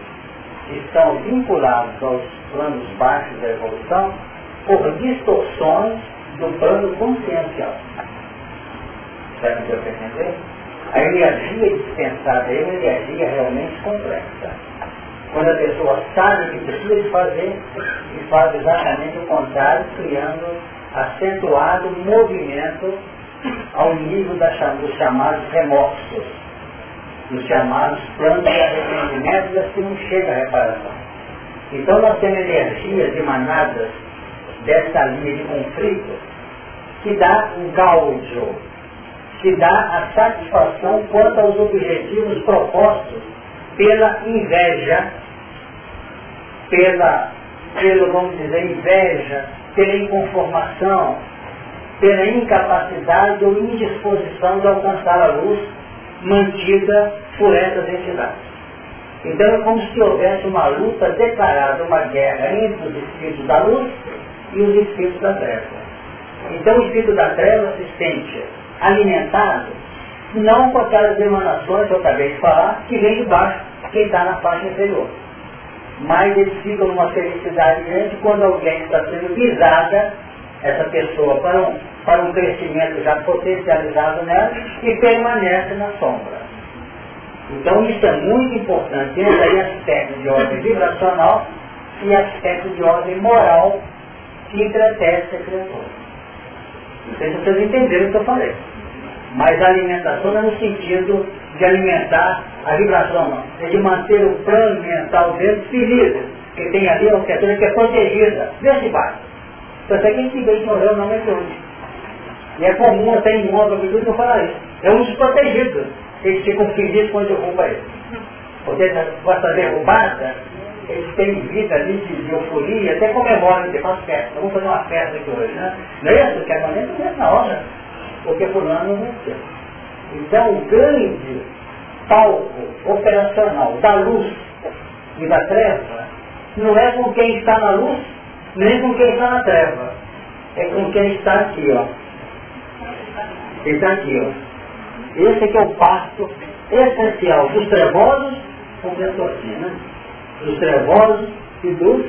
que estão vinculados aos planos baixos da evolução por distorções do plano consciencial. Será que para entender? A energia dispensada é uma energia realmente complexa. Quando a pessoa sabe o que precisa de fazer e faz exatamente o contrário, criando acentuado movimento ao nível da, dos chamados remorsos, dos chamados planos de arrependimento das que não chega a reparação. Então nós temos energias emanadas dessa linha de conflito que dá um gáudio que dá a satisfação quanto aos objetivos propostos pela inveja, pela, pelo, vamos dizer, inveja, pela inconformação, pela incapacidade ou indisposição de alcançar a luz mantida por essas entidades. Então é como se houvesse uma luta declarada, uma guerra entre os espíritos da luz e os espíritos da treva. Então o espírito da treva se sente alimentado, não com aquelas emanações que eu acabei de falar, que vem de baixo, quem está na faixa inferior. Mas eles ficam numa felicidade grande quando alguém está sendo visada, essa pessoa, para um, para um crescimento já potencializado nela e permanece na sombra. Então isso é muito importante, entra em aspecto de ordem vibracional e aspecto de ordem moral que entretece a criatura. Não sei se vocês entenderam o que eu falei. Mas a alimentação não é no sentido de alimentar a vibração, não. É de manter o plano mental dele feliz. Que tem ali uma criatura que é protegida. Desse Então até quem se vê ignorando não é hoje. E é comum até em modo que eu falar isso. É um dos protegidos. Eles ficam felizes quando derruba ele. Porque essa derrubada, eles têm vida ali de, de euforia, até comemoram, de faz festa. Vamos fazer uma festa aqui hoje, né? Não é isso? Que a maneira não é na hora porque fulano não venceu. Então o grande palco operacional da luz e da treva não é com quem está na luz, nem com quem está na treva. É com quem está aqui, ó. Quem está aqui, ó. Esse aqui é o passo essencial dos trevosos com assim, né? Dos trevosos e dos.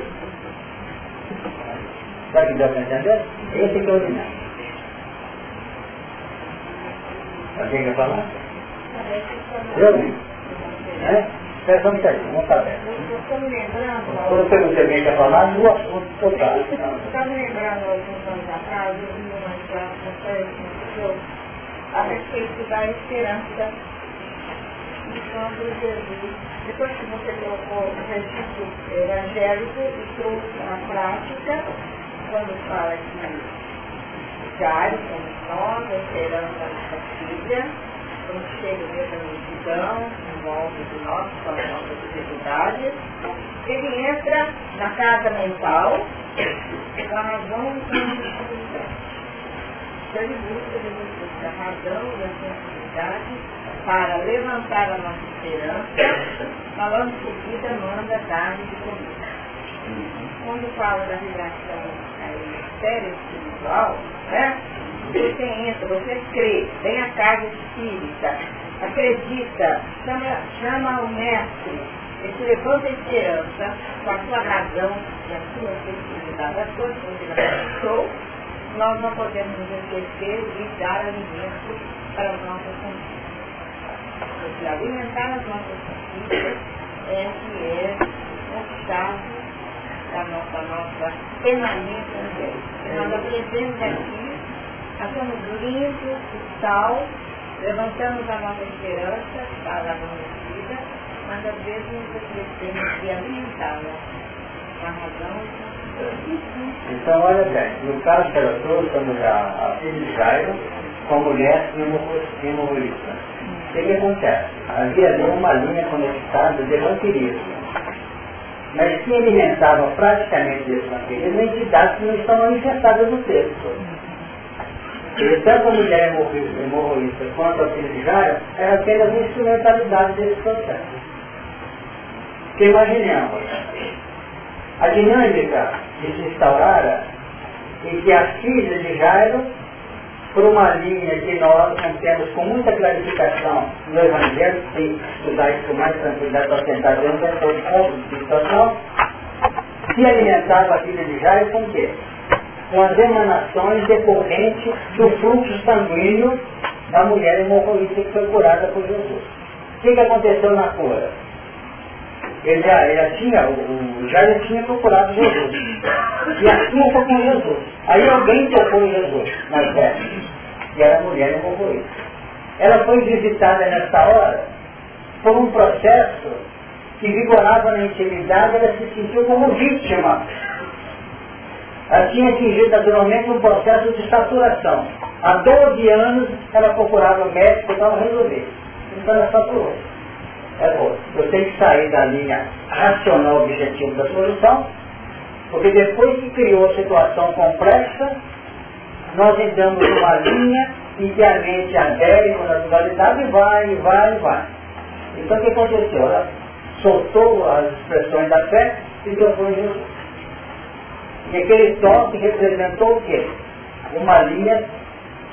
Sabe que dá para entender? Esse aqui é o dinâmico. Alguém quer falar? Eu? É? Um instantinho, vamos estar aberto. Quando eu perguntei alguém quer falar, no assunto total. Está me lembrando alguns anos atrás, eu vi uma classe a respeito da esperança de quando Jesus, depois que você colocou o registro evangélico e trouxe a prática, quando fala que diário, somos nós, esperando a nossa filha, quando chega a multidão, em volta de nós, com as nossas dificuldades. Ele entra na casa mental, Com a razão e a sensibilidade. Então ele busca a razão e a sensibilidade para levantar a nossa esperança, falando que vida manda dar-lhe de comer. Quando fala da vibração séria espiritual, né? Você entra, você crê, vem a carga espírita, acredita, chama, chama o mestre, ele se levanta a esperança com a sua razão e a sua sensibilidade, a sua sensibilidade. Nós não podemos nos esquecer de dar alimento para as nossas consciências. Porque alimentar as nossas consciências é que é o chave da nossa, nossa permanência no Deus. Nós aprendemos aqui, achamos lindo o sal, levantamos a nossa esperança, está lá vida, mas às vezes nos esquecemos de alimentá-la com a razão então, olha bem, no caso que ela trouxe, a, a filha de Jairo, com a mulher hemorroísta. O que, que acontece? Havia ali uma linha conectada de vampirismo mas que alimentava praticamente esse vampirismo entidades que não estão manifestadas no texto. E tanto a mulher hemorroísta quanto a filha de Jairo era apenas uma instrumentalidade desse processo. Que imaginemos, a dinâmica que se instaurara em que a filha de Jairo por uma linha que nós não temos com muita clarificação no Evangelho, tem que estudar isso com mais tranquilidade para tentar ver o ponto de situação, se alimentava a filha de Jairo com o quê? Com as emanações decorrentes do fluxo sanguíneo da mulher hemorroísta que foi curada por Jesus. O que, que aconteceu na cura? Ele já, ele já tinha, o Jairo tinha procurado Jesus. E assim foi com Jesus. Aí alguém tocou Jesus, mais perto e era mulher hemorroísta. Ela foi visitada nessa hora por um processo que vigorava na intimidade, ela se sentiu como vítima. Tinha atingido naturalmente um processo de saturação. Há 12 anos ela procurava o médico para resolver. Então ela saturou. É bom. Eu tenho que sair da linha racional objetivo da solução, porque depois que criou a situação complexa, nós entramos numa linha em que a mente adere com e vai, e vai, e vai. Então o que aconteceu? Ela soltou as expressões da fé e tocou em Jesus. E aquele toque representou o quê? Uma linha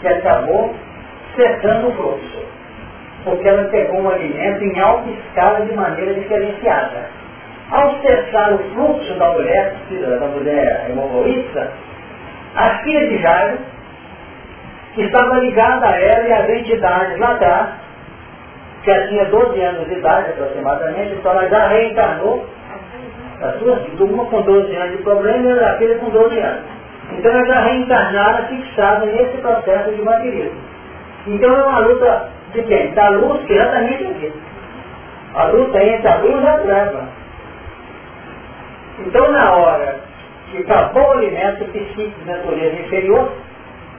que acabou cercando o fluxo. Porque ela pegou um alimento em alta escala de maneira diferenciada. Ao cessar o fluxo da mulher, da mulher hemorroísta, a filha de Jairo, que estava ligada a ela e às entidades lá atrás, que já tinha 12 anos de idade aproximadamente, então ela já reencarnou, as duas, uma com 12 anos de problema e a filha com 12 anos. Então ela já reencarnada fixada nesse processo de vampirismo. Então é uma luta de quem? Da luz que já está aqui. A luta entre a luz e a treva. Então na hora que acabou o alimento psíquico de natureza inferior,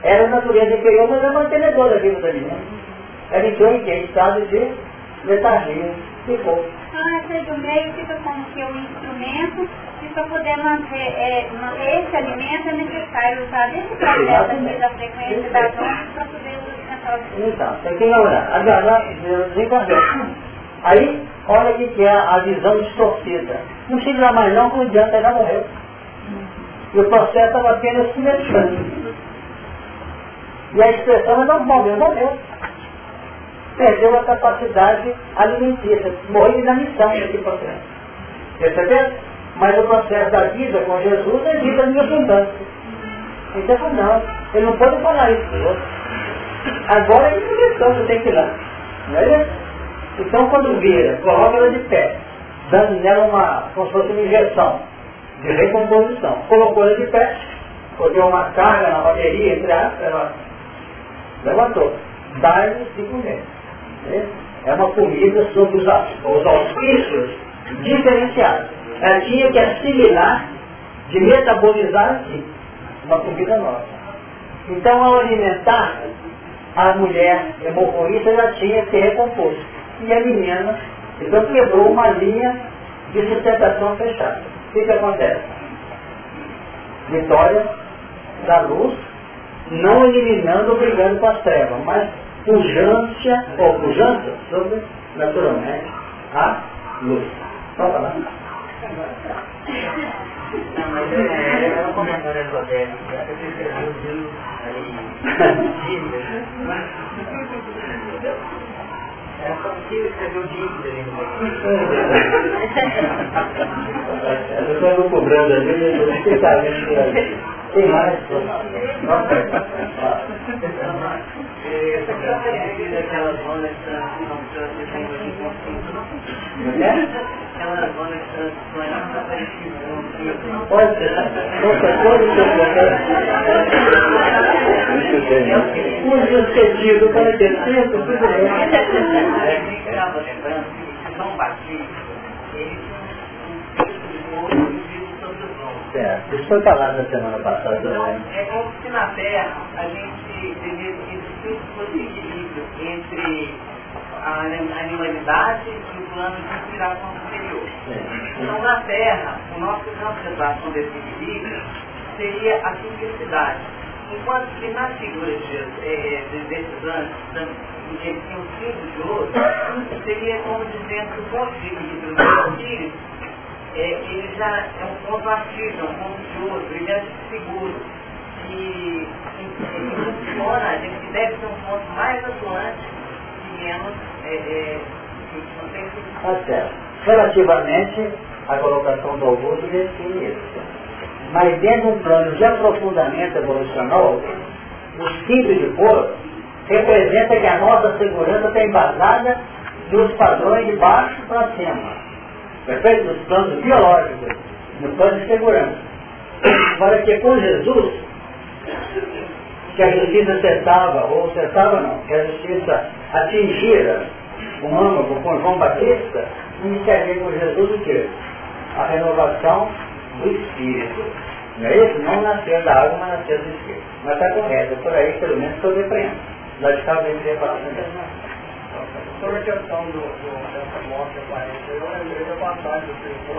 era a natureza inferior, mas é mantenedora da vida do alimento. Ela entrou em que? Estado de letargia, ficou. Ah, do meio fica como que um instrumento e para poder manter, é, manter esse alimento é necessário usar esse processo aqui da frequência das ondas para poder sustentar o Então, tem que lembrar, agora desencarnou. Aí, olha o que é a visão distorcida. Não chega mais não, não adianta, já morreu. E o processo estava apenas começando. E a expressão é normal, meu morreu. Perdeu a capacidade alimentícia, morreu na missão nesse processo. Percebeu? Mas o processo da vida com Jesus é vida em abundância. Então, não, ele não pode falar isso para outro. Agora é injeção, você tem que ir lá. Não é isso? Então, quando vira, coloca ela de pé, dando nela uma, como se fosse uma injeção de recomposição. Colocou ela de pé, porque uma carga na bateria, entre aspas, ela levantou. Dá-lhe de comer. Né? É uma comida sobre os, os auspícios diferenciados. Ela tinha que assimilar, de metabolizar aqui, uma comida nova. Então, ao alimentar, a mulher hemorroísta já tinha ser recomposto. E a menina, então quebrou uma linha de sustentação fechada. O que, que acontece? Vitória da luz, não eliminando brigando com as trevas, mas pujança ou pujança sobre, naturalmente, a luz. Vamos lá. Não, mas é uma comentário esotérico. Você escreveu o livro aí, é se escreveu dívida ali no meio. Eu estou cobrando ali, eu não sei se tem mais. Nossa. Aquelas zonas que que Pode ser. Outra coisa que eu vou Use o sentido para ter tempo, tudo bem. É, que estava lembrando que São Batista, ele Certo. Isso foi falado na semana passada Então, é como se na Terra a gente existisse equilíbrio entre a animalidade e o plano de inspiração superior. Então, na Terra, o nosso concentração desse equilíbrio seria a simplicidade. Enquanto que na figura de, é, desses anos, que eles tinham sido de ouro, seria como dizendo que o ponto de espírito é, ele já é um ponto ativo, é um ponto de ouro, brilhante seguro, funciona, a gente deve ser um ponto mais atuante e menos é, é, Tá. Relativamente à colocação do Augusto define isso. Mas dentro de um plano de aprofundamento evolucional, o cílio de couro representa que a nossa segurança está embasada nos padrões de baixo para cima. Perfeito? Nos planos biológicos, no plano de segurança. Para que com Jesus, que a justiça cessava, ou cessava não, que a justiça atingira o âmago com João Batista, iniciaria com Jesus o quê? A renovação do Espírito. Não é isso? Não nascer da água, mas nascer do Espírito. Mas está correto, por aí pelo menos estou depreendo. Lá de cá vem falar sobre a questão do, do, dessa morte aparente, eu lembrei da passagem do que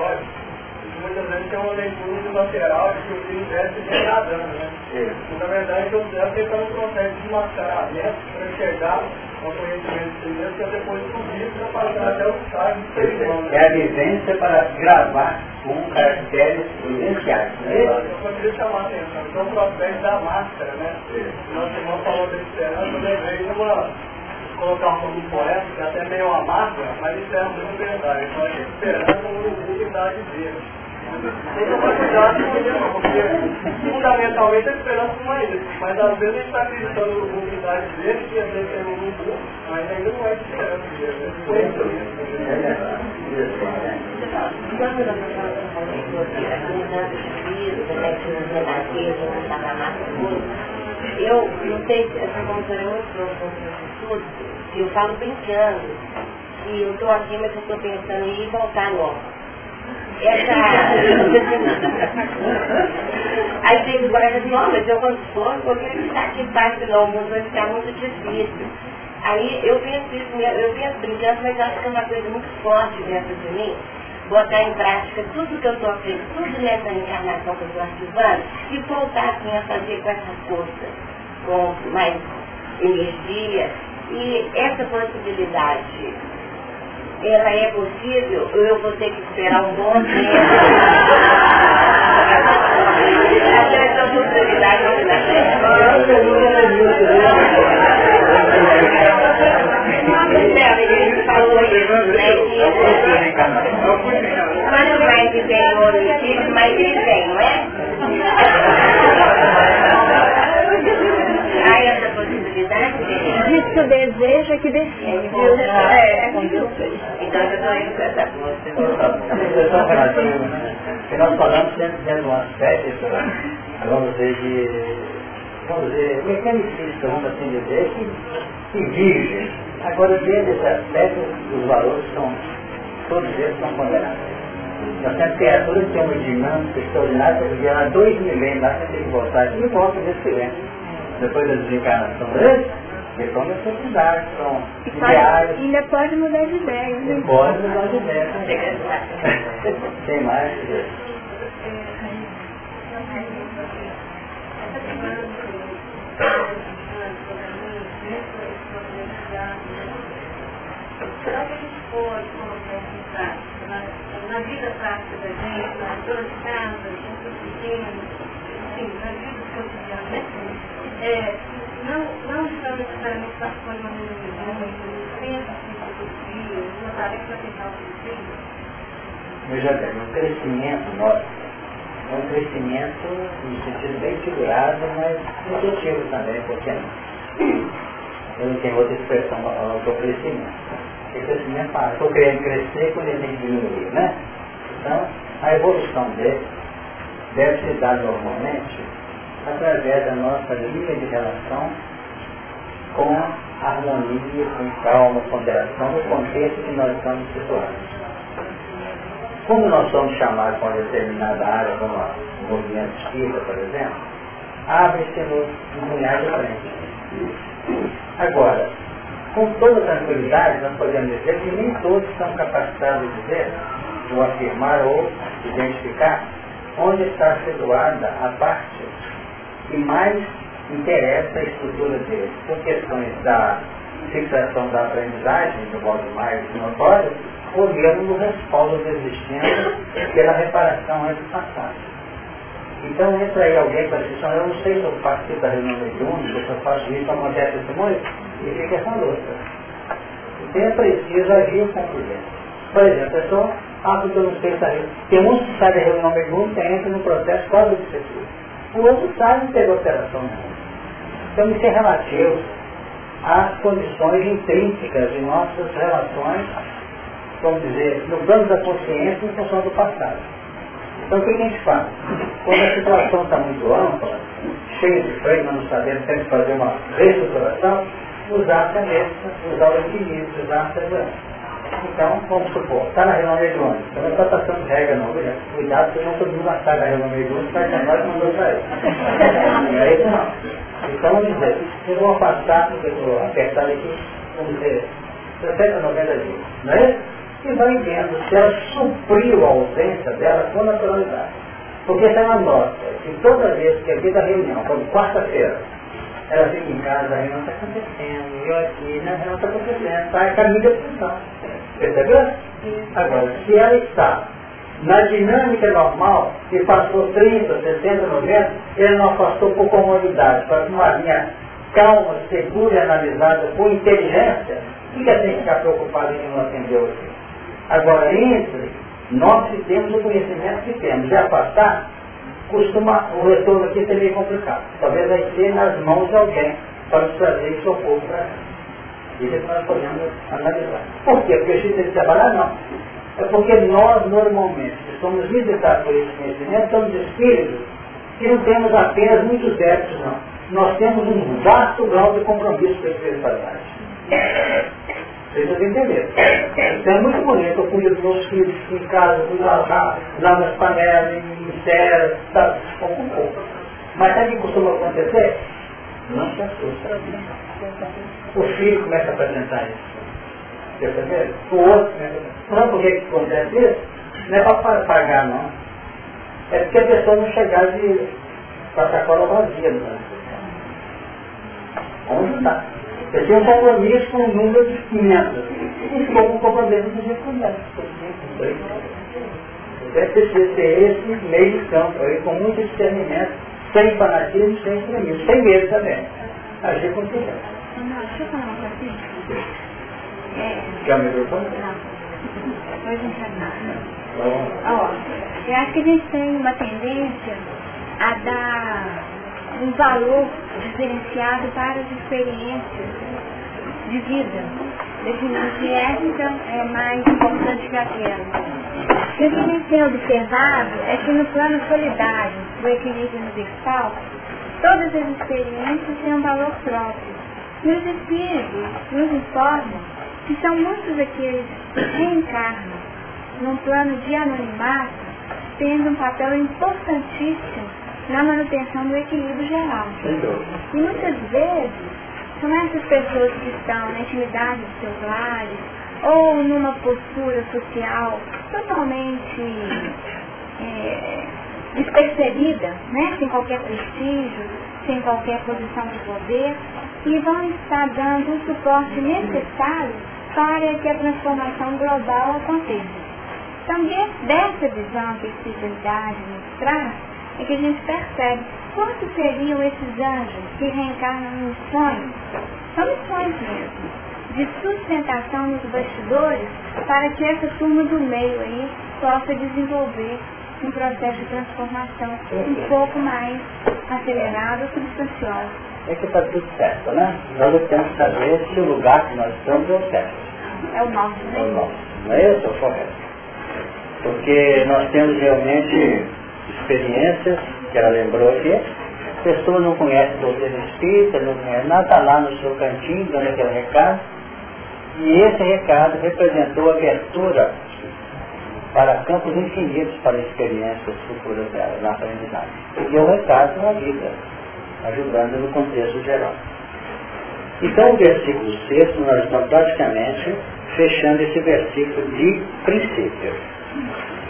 muitas vezes tem uma leitura unilateral de que o universo vem nadando, né? E, na verdade, o Zé está no processo de mascaramento para chegar ao conhecimento de Deus, que é depois subir para passar até o estágio de ser humano. É a vivência para gravar com caracteres vivenciais. Né? Eu queria chamar a atenção, que é o processo da máscara, né? Nosso irmão falou da esperança, eu lembrei de uma colocar um pouco poético, que até meio amarga, mas isso é muito verdade. Então a gente esperando como urubu dá de ver. Tem que cuidado isso, porque fundamentalmente a esperança não é isso. Mas às vezes a gente está acreditando no urubu que dá de ver, que às vezes é um urubu, mas ainda não é esperança mesmo. Foi isso eu não sei se essa condição é muito profunda, eu falo brincando, que eu estou aqui, mas eu estou pensando em ir voltar logo. Essa. Aí tem colega assim, ó, mas eu quando for, vou ficar aqui embaixo do almoço, vai ficar muito difícil. Aí eu penso isso, eu penso brincando, mas acho que é uma coisa muito forte dentro de mim, botar em prática tudo que eu estou aprendendo, tudo nessa encarnação que eu estou ativando, e voltar assim a fazer com essa força, com mais energia, e essa possibilidade, ela é possível ou eu vou ter que esperar um bom tempo? Até essa não está ele falou isso, né? Quanto mais vem o outro mais ele vem, não é? Que o desejo é que decide. É, então eu estou indo com essa. Que nós falamos sempre dentro um aspecto, vamos dizer, de, vamos dizer, mecanicista, vamos assim dizer, que, que vive. Agora, dentro desse aspecto, os valores são, todos eles são condenados. Nós temos criaturas que têm uma dinâmica extraordinária, porque há dois milênios lá, você tem que voltar e volta desse silêncio. Depois da desencarnação deles, questão da sociedade, são ideais. Ainda pode mudar de ideia. Né? Pode mudar de ideia. Tem mais? Será que a gente pode colocar isso em prática? Na, vida prática da gente, na dona de casa, junto pequenos, enfim, na vida cotidiana, né? É, não, não estamos necessariamente participando de uma mas pensa em filosofia, uma tarefa para tentar o filho. Veja bem, o crescimento nosso é um crescimento no sentido bem figurado, mas positivo também, porque não? Eu não tenho outra expressão para o crescimento esse crescimento para. Estou querendo crescer quando ele tem que diminuir, né? Então, a evolução dele deve se dar normalmente através da nossa linha de relação com harmonia, com calma, ponderação, no contexto que nós estamos situados. Como nós somos chamados para uma determinada área, como o movimento espírita, por exemplo, abre-se um de frente. Agora, com toda tranquilidade, nós podemos dizer que nem todos são capacitados de dizer, ou afirmar, ou identificar onde está situada a parte que mais interessa a estrutura deles, por questões da fixação da aprendizagem, do modo mais notório, ou mesmo do respaldo existente pela reparação antes passado. Então entra aí alguém para dizer, eu não sei se eu participo da reunião mediúnica, se eu faço isso, acontece testemunho, e fica essa luta. Então é preciso agir com prudência. Por exemplo, a pessoa, ah, porque eu não sei sair. Tem uns que saem da reunião mediúnica e entra no processo quase obsessivo. O outro e não teve operação. Então isso é relativo às condições intrínsecas de nossas relações, vamos dizer, no plano da consciência em função do passado. Então o que a gente faz? Quando a situação está muito ampla, cheia de freio, não sabemos, temos que fazer uma reestruturação, usar a cabeça, usar o equilíbrio, usar a segurança. Então, vamos supor, está na reunião mediúnica, então não está passando regra não, né? cuidado que não todo mundo achar na reunião mediúnica, vai ser nós que mandou sair. Não é isso não. Então, vamos dizer, eu vou afastar, porque eu apertado aqui, vamos dizer, 60, 90 dias, não é isso? E vai vendo se ela supriu a ausência dela com naturalidade. Porque se ela nota que toda vez que aqui da reunião, como quarta-feira, ela fica em casa, a reunião está acontecendo, eu aqui, né, a reunião está acontecendo, está a caminho da função. Percebeu? Agora, se ela está na dinâmica normal, que passou 30, 60, 90, ele não afastou por comodidade, para uma linha calma, segura e analisada com inteligência, e que tem que ficar preocupado em não atendeu aqui. Agora, entre nós que temos o conhecimento que temos e afastar, costuma o retorno aqui ser meio complicado. Talvez vai ser nas mãos de alguém para nos trazer socorro para nós. Isso é que nós podemos analisar. Por quê? Porque a gente tem que trabalhar? Não. É porque nós, normalmente, somos visitados por esse conhecimento, somos espíritos que não temos apenas muitos débitos, não. Nós temos um vasto grau de compromisso com a espiritualidade. Vocês devem entender. Então é muito bonito, eu cuido dos meus filhos em casa, cuido lá, lá nas panelas, em cera, tá, pouco pouco. Mas sabe o que costuma acontecer? Não se assusta. O filho começa a apresentar isso. Perceberam? O outro começa a Não, por que acontece isso? Não é para pagar, não. É porque a pessoa não chegar de com sacola vazia. Não. Vamos ajudar. Eu tinha um compromisso com o número de 500. E ficou com o compromisso de recomendar. Deve ter esse meio campo aí, com muito discernimento, sem fanatismo, sem extremismo, sem medo também. Agir com cuidado. Não, deixa eu falar uma coisa. É... Quer o microfone? Não. Depois encerrar. Ó, eu acho que a gente tem uma tendência a dar um valor diferenciado para as experiências de vida, definindo que essa é mais importante que aquela. O que a gente tem observado é que no plano solidário, o equilíbrio universal, todas as experiências têm um valor próprio. E os espíritos nos informam que são muitos aqueles que reencarnam num plano de anonimato, tendo um papel importantíssimo na manutenção do equilíbrio geral. E muitas vezes são essas pessoas que estão na intimidade dos seus lares ou numa postura social totalmente é, despercebida, né? sem qualquer prestígio, sem qualquer posição de poder, e vão estar dando o suporte necessário para que a transformação global aconteça. Então, dessa visão que a espiritualidade nos traz, é que a gente percebe quantos seriam esses anjos que reencarnam nos sonhos. São missões mesmo de sustentação nos bastidores para que essa turma do meio aí possa desenvolver um processo de transformação um pouco mais acelerado, substancioso. É que está tudo certo, né? Nós temos que saber se o lugar que nós estamos é o certo. É o nosso, né? É o nosso. Não é isso correto? Porque nós temos realmente experiências, que ela lembrou aqui, a pessoa não conhece doutrina espírita, não conhece nada, está lá no seu cantinho, dando aquele recado, e esse recado representou abertura para campos infinitos para experiências futuras dela, na aprendizagem. E o recado na vida, ajudando no contexto geral. Então o versículo 6, nós estamos praticamente fechando esse versículo de princípio.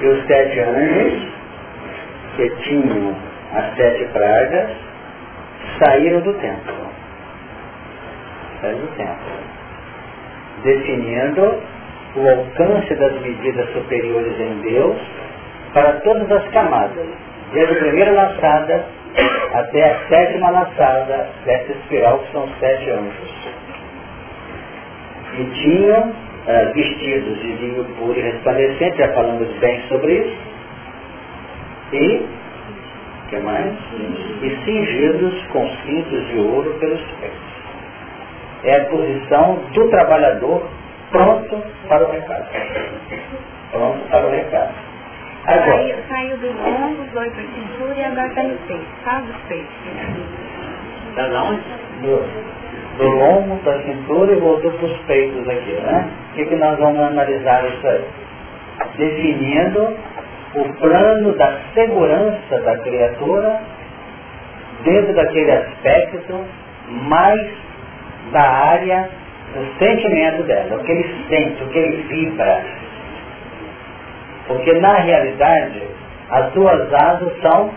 E os sete anjos, que tinham as sete pragas, saíram do templo. Saíram do templo. Definindo o alcance das medidas superiores em Deus para todas as camadas, desde a primeira laçada até a sétima laçada dessa espiral que são sete anjos. E tinham uh, vestidos de vinho puro e resplandecente, já falamos bem sobre isso. E, que mais? E cingidos com cintos de ouro pelos pés. É a posição do trabalhador pronto para o recado. Pronto para o recado. Agora. Saiu, saiu do lombo, foi para a cintura e agora está no peito. Fala dos peitos. Está onde? Do, do lombo para a cintura e voltou para os peitos aqui, né? O que, que nós vamos analisar isso aí? Definindo o plano da segurança da criatura dentro daquele aspecto mais da área do sentimento dela, o que ele sente, o que ele vibra. Porque na realidade as duas asas são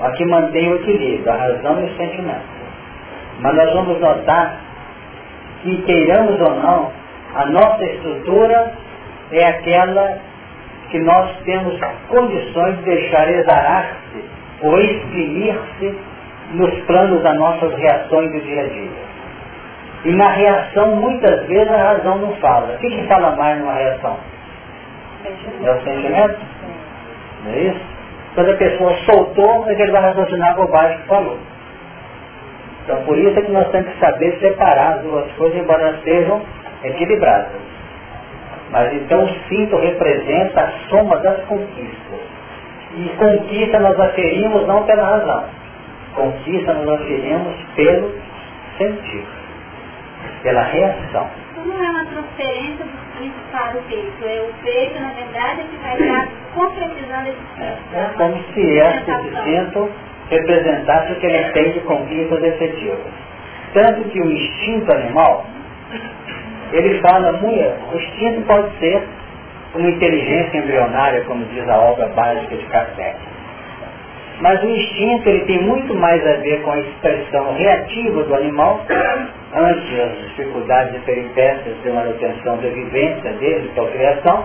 a que mantém o equilíbrio, a razão e o sentimento. Mas nós vamos notar que queiramos ou não, a nossa estrutura é aquela que nós temos condições de deixar exarar-se ou exprimir-se nos planos das nossas reações do dia a dia. E na reação, muitas vezes, a razão não fala. O que, que fala mais numa reação? É o sentimento? Não é isso? Quando a pessoa soltou, é que ele vai raciocinar a bobagem que falou. Então por isso é que nós temos que saber separar as duas coisas, embora elas sejam equilibradas. Mas então o cinto representa a soma das conquistas. E conquista nós aferimos não pela razão. Conquista nós aferimos pelo sentido, pela reação. Então não é uma transferência do cinto para o peito, é o peito, na verdade, é que vai estar concretizando esse cinto. É, é como se esse cinto representasse o que ele tem de conquistas efetivas. Tanto que o instinto animal, ele fala muito, o instinto pode ser uma inteligência embrionária, como diz a obra básica de Kardec. Mas o instinto ele tem muito mais a ver com a expressão reativa do animal ante as dificuldades e peripécias de manutenção da vivência dele, de criação,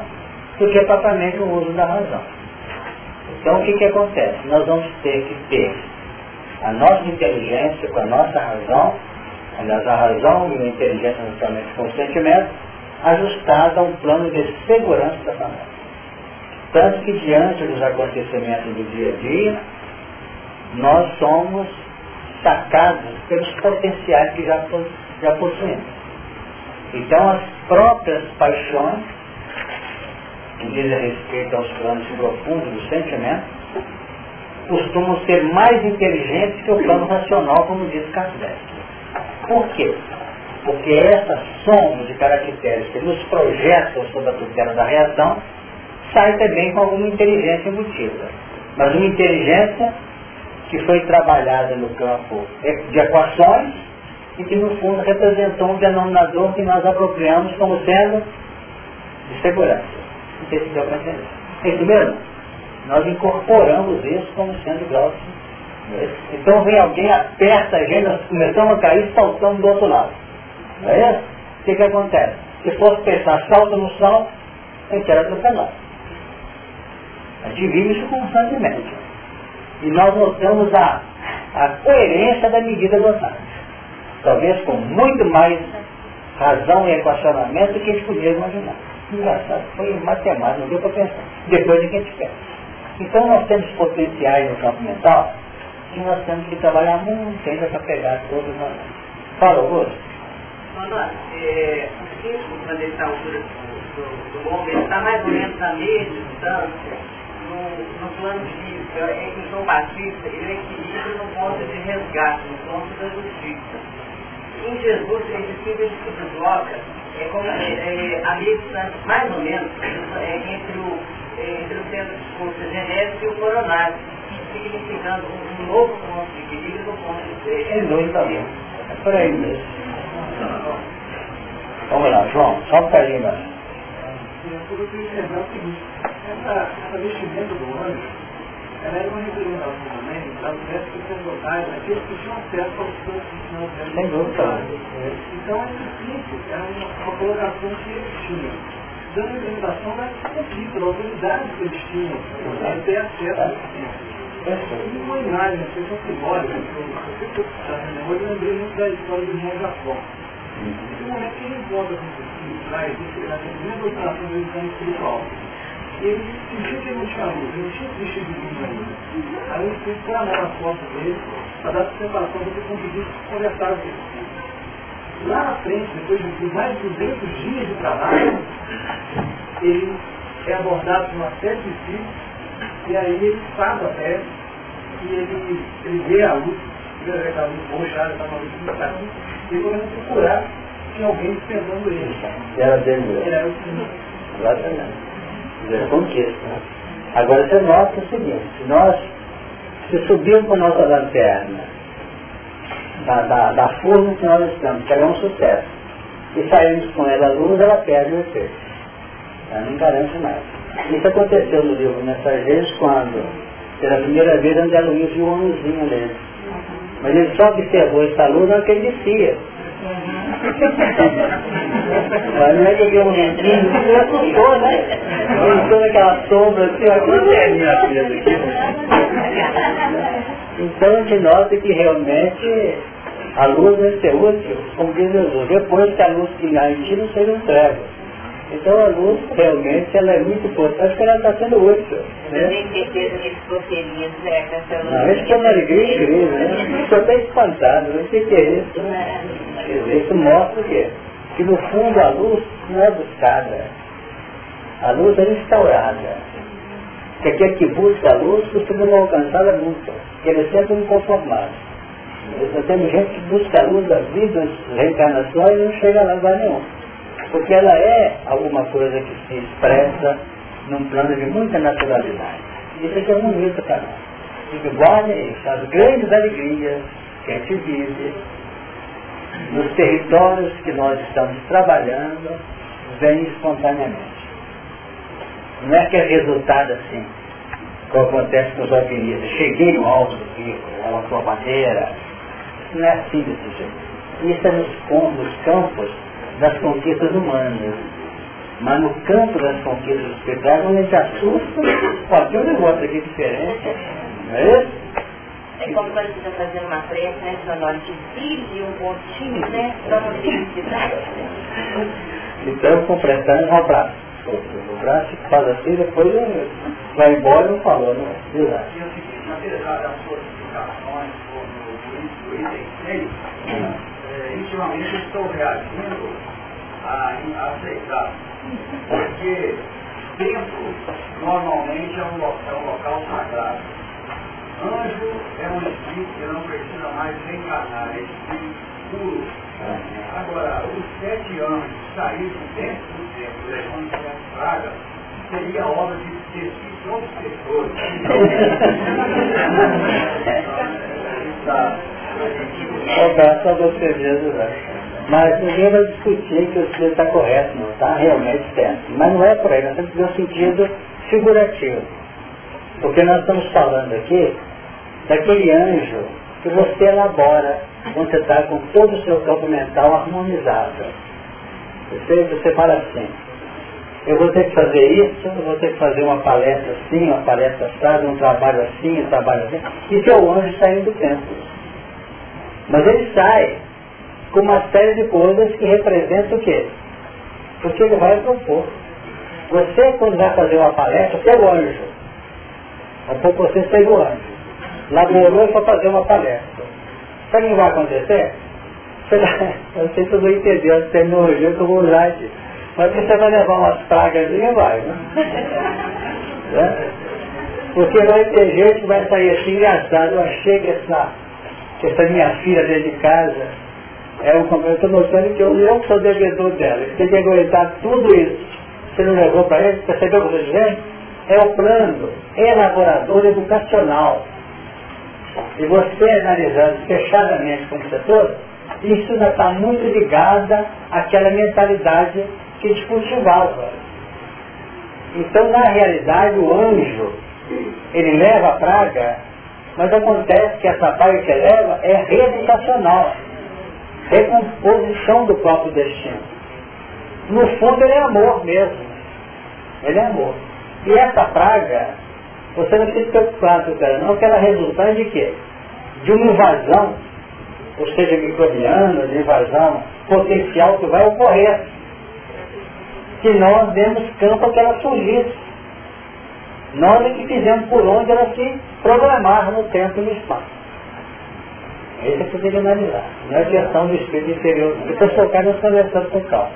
do que propriamente o uso da razão. Então o que, que acontece? Nós vamos ter que ter a nossa inteligência com a nossa razão, aliás a razão e a inteligência justamente com o sentimento, ajustada a um plano de segurança da família. Tanto que diante dos acontecimentos do dia a dia, nós somos sacados pelos potenciais que já, já possuímos. Então as próprias paixões que dizem respeito aos planos profundos do sentimento, costumam ser mais inteligentes que o plano racional, como diz Kardec. Por quê? Porque essa soma de caracteres que nos projetam sobre a tutela da reação sai também com alguma inteligência embutida. Mas uma inteligência que foi trabalhada no campo de equações e que no fundo representou um denominador que nós apropriamos como sendo de segurança. Não se deu para entender. É isso mesmo? Nós incorporamos isso como sendo grau Então vem alguém, aperta a gente, nós começamos a cair saltando do outro lado. Não é isso? O que, que acontece? Se fosse pensar salto no salto, a gente era atropelado. A gente vive isso constantemente. E nós notamos a, a coerência da medida adotada. Talvez com muito mais razão e equacionamento do que a gente podia imaginar. Engraçado, foi matemática, não deu para pensar. Depois a gente pensa. Então nós temos potenciais no campo mental e nós temos que trabalhar muito ainda para pegar todos nós. Fala, Augusto. Fala, é, o ele está altura do, do, está mais ou menos na mesma distância no, no plano físico, é que o João Batista, ele equilibra no ponto de resgate, no ponto da justiça. Em Jesus, esse símbolo que se desloca é como é, é, a meia distância, mais ou menos, é, entre, o, é, entre o centro de força genética e o coronário, significando um, um novo ponto de equilíbrio no ponto de freio. É doido também. É por aí mesmo. Vamos lá, João, só um bocadinho mais essa, essa vestimenta do anjo, ela era uma representação também das vestes sacerdotais, daqueles que tinham acesso aos santos que tinham acesso Sem dúvida. Então, esse simples era uma, uma colocação que eles tinham, dando representação da conquista, da autoridade que eles tinham, para ter acesso a esse e uma imagem, uma questão simbólica, eu lembrei muito da história do irmão Jacó. Nesse momento que ele encontra com Jesus, traz, na primeira doutrinação do exame espiritual, ele sentiu que ele não tinha luz, ele não tinha vestido de luz ainda. Aí põe a mão na porta dele para dar separação para ele conseguir conversar com ele. Lá na frente, depois de mais de 200 dias de trabalho, ele é abordado por uma série de espíritos e aí ele faz a fé e ele, ele vê a luz, ele vê aquela luz roxa, está uma luz muito e ele começa a procurar tinha alguém dispensando ele. Era dele mesmo. Ele era Senhor. Exatamente da conquista. Agora você nota o seguinte, nós, se subirmos com a nossa lanterna da, da, da forma que nós estamos, que ela é um sucesso, e saímos com ela à luz, ela perde o efeito. Ela não garante mais. Isso aconteceu no livro Mensageiros quando, pela primeira vez, André Luiz viu uma luzinha nele. Mas ele só observou essa luz não que ele descia. Mas não é que eu vi um menino, ele assustou, né? Ele toda aquela sombra assim, Então a gente nota que realmente a luz vai ser útil, como diz Jesus, depois que a luz que em ti não seja um trevo. Então a luz realmente ela é muito importante porque ela está sendo útil. Né? Eu tenho certeza que ficou feliz, né, com essa luz. Não, isso é uma alegria incrível, né? Estou até espantado, não sei o que é isso. Né? Isso mostra o quê? Que no fundo a luz não é buscada. A luz é instaurada. Que aquele que busca a luz costuma não alcançá-la nunca. Porque ele é sempre um conformado. Nós temos gente que busca a luz das vidas, reencarnações e não chega a lugar nenhum. Porque ela é alguma coisa que se expressa num plano de muita naturalidade. Isso aqui é bonito para nós. E guarda isso, as grandes alegrias que a gente vive, nos territórios que nós estamos trabalhando, vem espontaneamente. Não é que é resultado assim, como acontece com os alpinistas. Cheguei no alto do pico, ela sua bandeira. Não é assim desse jeito. Isso é nos, nos campos das conquistas humanas. Mas no campo das conquistas espirituais, onde a gente assusta, pode ter um negócio aqui diferente. Não é isso? É como quando você está fazendo uma prece, né, sonora de brilho, um pontinho, né, para uma felicidade. Então, com pressão, um abraço. O braço faz assim, depois vai embora e não falou, né? Exato. Apesar das suas explicações no item 6, intimamente eu estou reagindo a, a aceitar. Porque tempo normalmente é um, local, é um local sagrado Anjo é um espírito que não precisa mais reencarnar, é espírito puro. Agora, os sete anos saíram dentro do tempo, levando sete pragas, seria obra de espírito obsessor. É só você mesmo, né? Mas ninguém vai discutir que o senhor está correto, não, está realmente certo. Mas não é por aí, nós temos que ver o sentido figurativo. Porque nós estamos falando aqui daquele anjo que você elabora quando você está com todo o seu campo mental harmonizado. Você, você fala assim, eu vou ter que fazer isso, eu vou ter que fazer uma palestra assim, uma palestra assada, um trabalho assim, um trabalho assim. E seu anjo saindo do templo. Mas ele sai com uma série de coisas que representam o quê? Porque ele vai propor. Você, quando vai fazer uma palestra, você é o anjo. Um pouco você seja o anjo. Laborou para fazer uma palestra. Sabe o que vai acontecer? Eu sei se eu vou entender a terminologia que eu vou usar aqui. Mas você vai levar umas pragas e vai, né? né? Porque vai ter gente que vai sair assim engraçado. Que essa, que essa minha filha dentro de casa é um estou mostrando que eu não sou devedor dela. Você tem que aguentar tudo isso. Você não levou para ele, percebeu o que eu dizendo? É o plano elaborador educacional. E você analisando fechadamente como setor, isso ainda está muito ligada àquela mentalidade que te cultivava. Então, na realidade, o anjo, ele leva a praga, mas acontece que essa praga que ele leva é reeducacional recomposição do próprio destino. No fundo ele é amor mesmo. Ele é amor. E essa praga, você não precisa preocupar com ela não, que ela resulta de quê? De uma invasão, ou seja, microbiana, de invasão potencial que vai ocorrer. Se nós demos campo a que ela surgisse. Nós é que fizemos por onde ela se programar no tempo e no espaço. Esse é que você tem que analisar. Não é questão do espírito interior. Depois focar nós conversando com calma.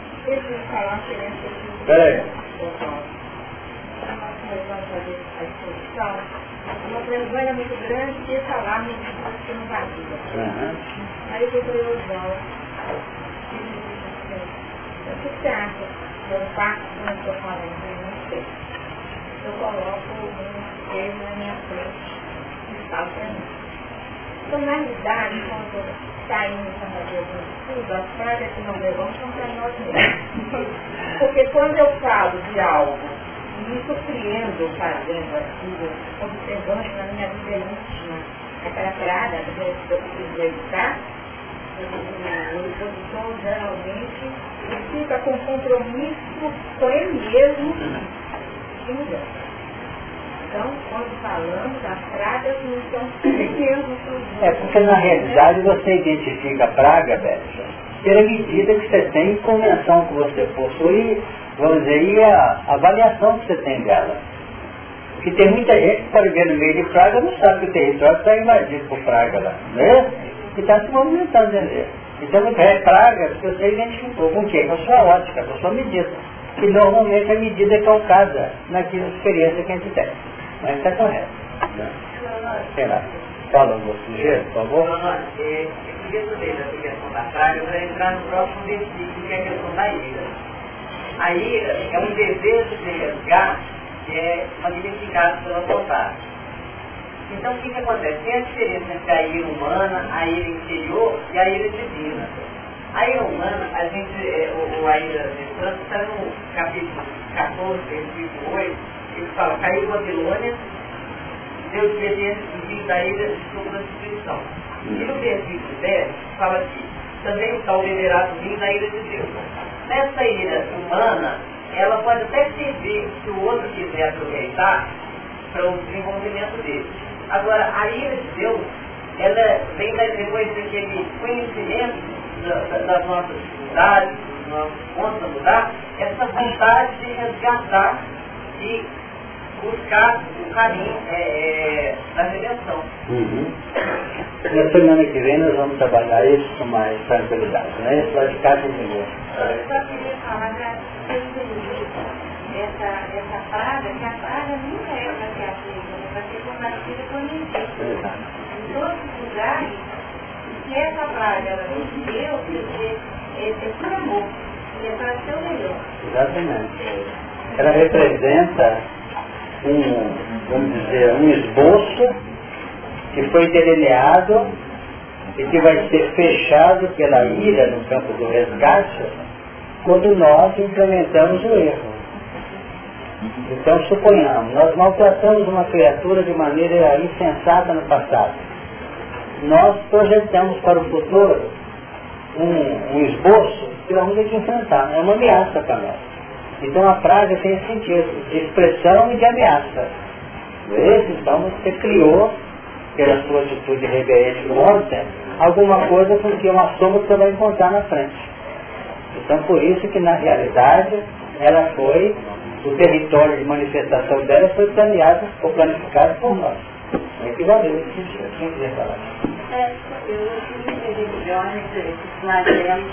Espera aí. Uma vergonha muito grande de falar no que não vazia. Uhum. Aí eu o que você acha? Eu faço como estou falando, eu não. Eu coloco um peso na minha frente e falo para mim. Então, na realidade, quando saímos para fazer algum estudo, as práticas que não levamos são para nós mesmos. Porque quando eu falo de algo me surpreendo fazendo aquilo, observando na minha vida íntima, aquela praga que eu preciso evitar, o opositor geralmente fica com compromisso com ele mesmo e mudança. Então, quando falamos, as pragas não são pequenos. É porque na realidade você identifica a praga, Bessa, pela medida que você tem convenção que você possui, vamos dizer, e a avaliação que você tem dela. Porque tem muita gente que pode ver no meio de praga não sabe que o território está invadido por praga lá, não é? E está se movimentando dentro Então, é praga que você identificou com o quê? Com a sua ótica, com a sua medida. Que normalmente a medida é calcada naquela experiência que a gente tem. Mas está correto. Sei lá. Fala sujeito, por favor. Não, é, eu queria saber dessa questão da praga para entrar no próximo versículo, que é a questão da ira. A ira é um desejo de resgate que é magnificado pela vontade. Então, o que, que acontece? Tem a diferença entre a ira humana, a ira interior e a ira divina. A ira humana, a gente, é, o, a ira de Santo está no capítulo 14, versículo 8, ele fala, caiu Babilônia, Deus obediente e da ilha de sua constituição. E no versículo 10 fala que também está o liberado vinho na ilha de Deus. Nessa ilha humana, ela pode até servir se o outro quiser aproveitar para o desenvolvimento dele. Agora, a ilha de Deus, ela vem depois daquele conhecimento das nossas dificuldades, dos nossos pontos a mudar, essa vontade de resgatar e buscar o caminho é, é, da redenção. Uhum. Na semana que vem nós vamos trabalhar isso com mais tranquilidade, né? Isso vai ficar com Eu só queria falar para essa, essa praga, que a praga nunca é para ser aflita, é para ser combatida por ninguém. Em todos os lugares, essa praga ela vem de Deus, é, por amor, é para ser o melhor. Exatamente. Ela representa um, vamos dizer, um esboço que foi delineado e que vai ser fechado pela ira no campo do resgate quando nós implementamos o erro. Então, suponhamos, nós maltratamos uma criatura de maneira insensata no passado. Nós projetamos para o futuro um, um esboço que nós vamos que enfrentar. É uma ameaça para nós. Então a praga tem esse sentido, de expressão e de ameaça. Esse, então, você criou, pela sua atitude rebelde ontem, alguma coisa porque é uma sombra que você vai encontrar na frente. Então por isso que na realidade ela foi, o território de manifestação dela foi planeado ou planificado por nós. É equivalente nesse sentido. Quem quiser falar? É, eu tive melhor esses flagelos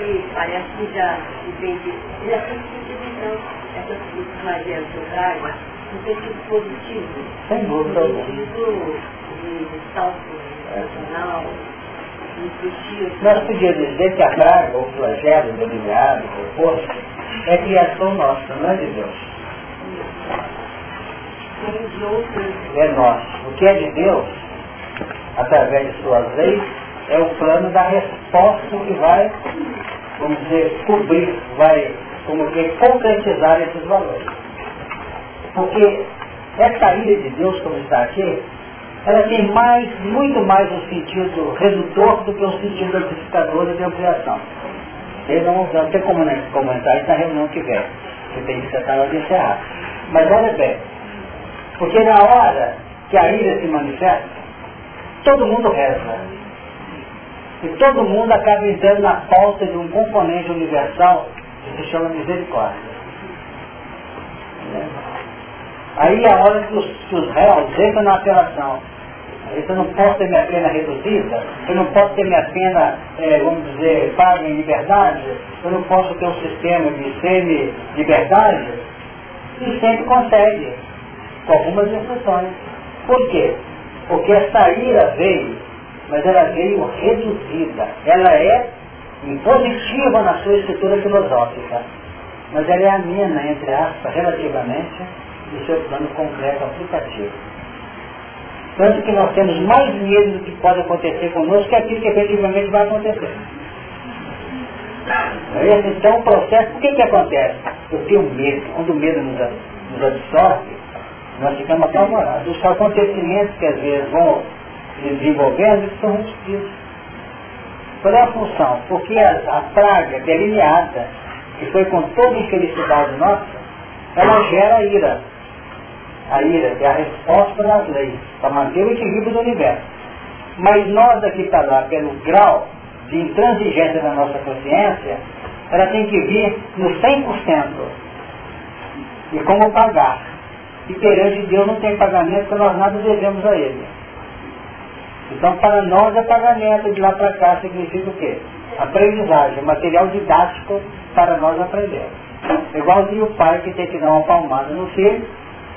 e parece que já entendi. Já tem sentido então essas flagelos que eu trago no sentido positivo. Sem dúvida alguma. No sentido de salto emocional, nós podíamos dizer que a praga, ou flagelo, delineado, proposto, é criação nossa, não é de Deus. É nosso. O que é de Deus, através de suas leis, é o plano da resposta que vai, vamos dizer, cobrir, vai, como que, concretizar esses valores. Porque essa ira de Deus, como está aqui, ela tem mais, muito mais um sentido redutor do que um sentido amplificador de ampliação. Eu não vou ter como comentar isso na reunião que vem, que tem que ser hora de encerrar. Mas olha bem, porque na hora que a ira se manifesta, todo mundo reza. E todo mundo acaba entrando na falta de um componente universal que se chama misericórdia. Aí é a hora que os, que os réus entram na apelação eu não posso ter minha pena reduzida, eu não posso ter minha pena, é, vamos dizer, paga em liberdade, eu não posso ter um sistema de semi-liberdade, e sempre consegue, com algumas exceções. Por quê? Porque essa ira veio, mas ela veio reduzida. Ela é impositiva na sua estrutura filosófica, mas ela é amena, entre aspas, relativamente, no seu plano concreto aplicativo. Tanto que nós temos mais medo do que pode acontecer conosco que aquilo que efetivamente vai acontecer. É então o processo, o que, que acontece? Eu tenho medo. Quando o medo nos, nos absorve, nós ficamos apavorados. Os acontecimentos que às vezes vão se desenvolvendo, são repetidos. Qual é a função? Porque a, a praga delineada, que foi com toda infelicidade nossa, ela gera ira a ira, é a resposta das leis, para manter o equilíbrio do universo. Mas nós daqui para lá, pelo grau de intransigência da nossa consciência, ela tem que vir no 100%. E como pagar? E perante Deus não tem pagamento, porque nós nada devemos a Ele. Então, para nós é pagamento de lá para cá significa o quê? Aprendizagem, material didático para nós aprender. Igualzinho o pai que tem que dar uma palmada no filho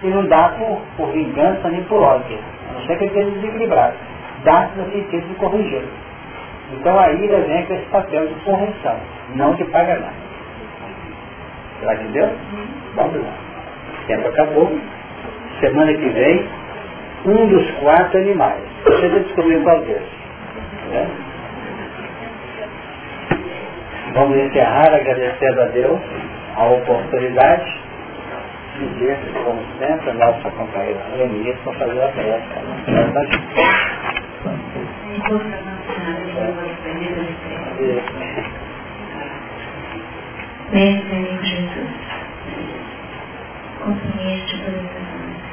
e não dá por, por vingança nem por ódio. A não ser que ele esteja desequilibrado. Dá no sentido de corrigir. Então a ira vem com esse papel de correção, não de pagamento. Será que deu? Vamos lá. O tempo acabou. Semana que vem, um dos quatro animais. Você já descobriu qual deles. É? Vamos encerrar agradecendo a Deus a oportunidade pedir, como sempre, a nossa companheira Lenir para fazer a. Mestre amigo Jesus, compreende todas as horas.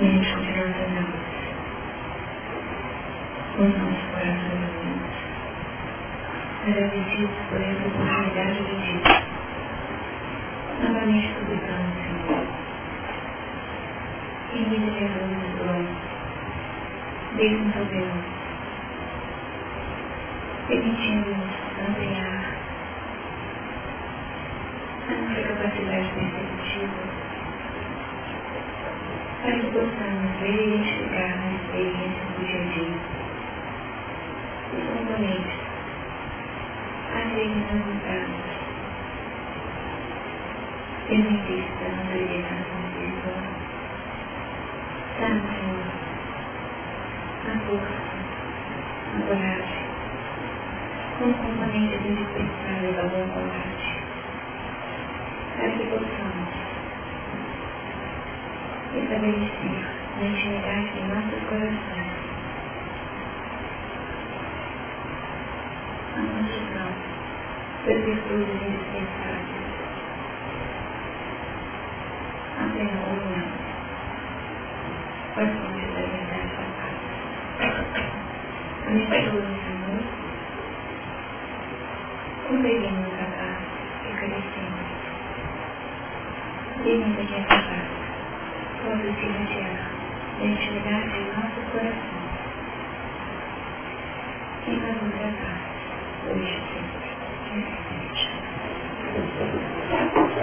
Médico de nossas almas, os nossos corações agradecidos por essa oportunidade de vida novamente suplicando, Senhor. Em vida de Jesus, glória. Deus, ó Deus, permitindo-nos ampliar a nossa capacidade perceptiva para que possamos ver e identificar nas experiências do dia a dia os componentes a serem transmutados benedicta natureza contigo. Dá-me, Senhor, a força, a coragem, como componente indispensável da boa vontade, para que possamos estabelecer a intimidade em nossos corações a multidão das virtudes indispensáveis a com as fontes da verdade da paz. A mistura, Senhor, conseguimos a paz que Dê-nos aqui essa paz, quando se retirar da intimidade em nossos corações. E nos a paz, hoje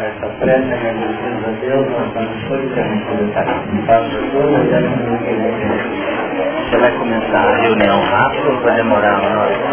essa prece agradecemos a Deus, nós estamos solidamente conectados toda Você vai começar a reunião rápido ou vai demorar uma hora?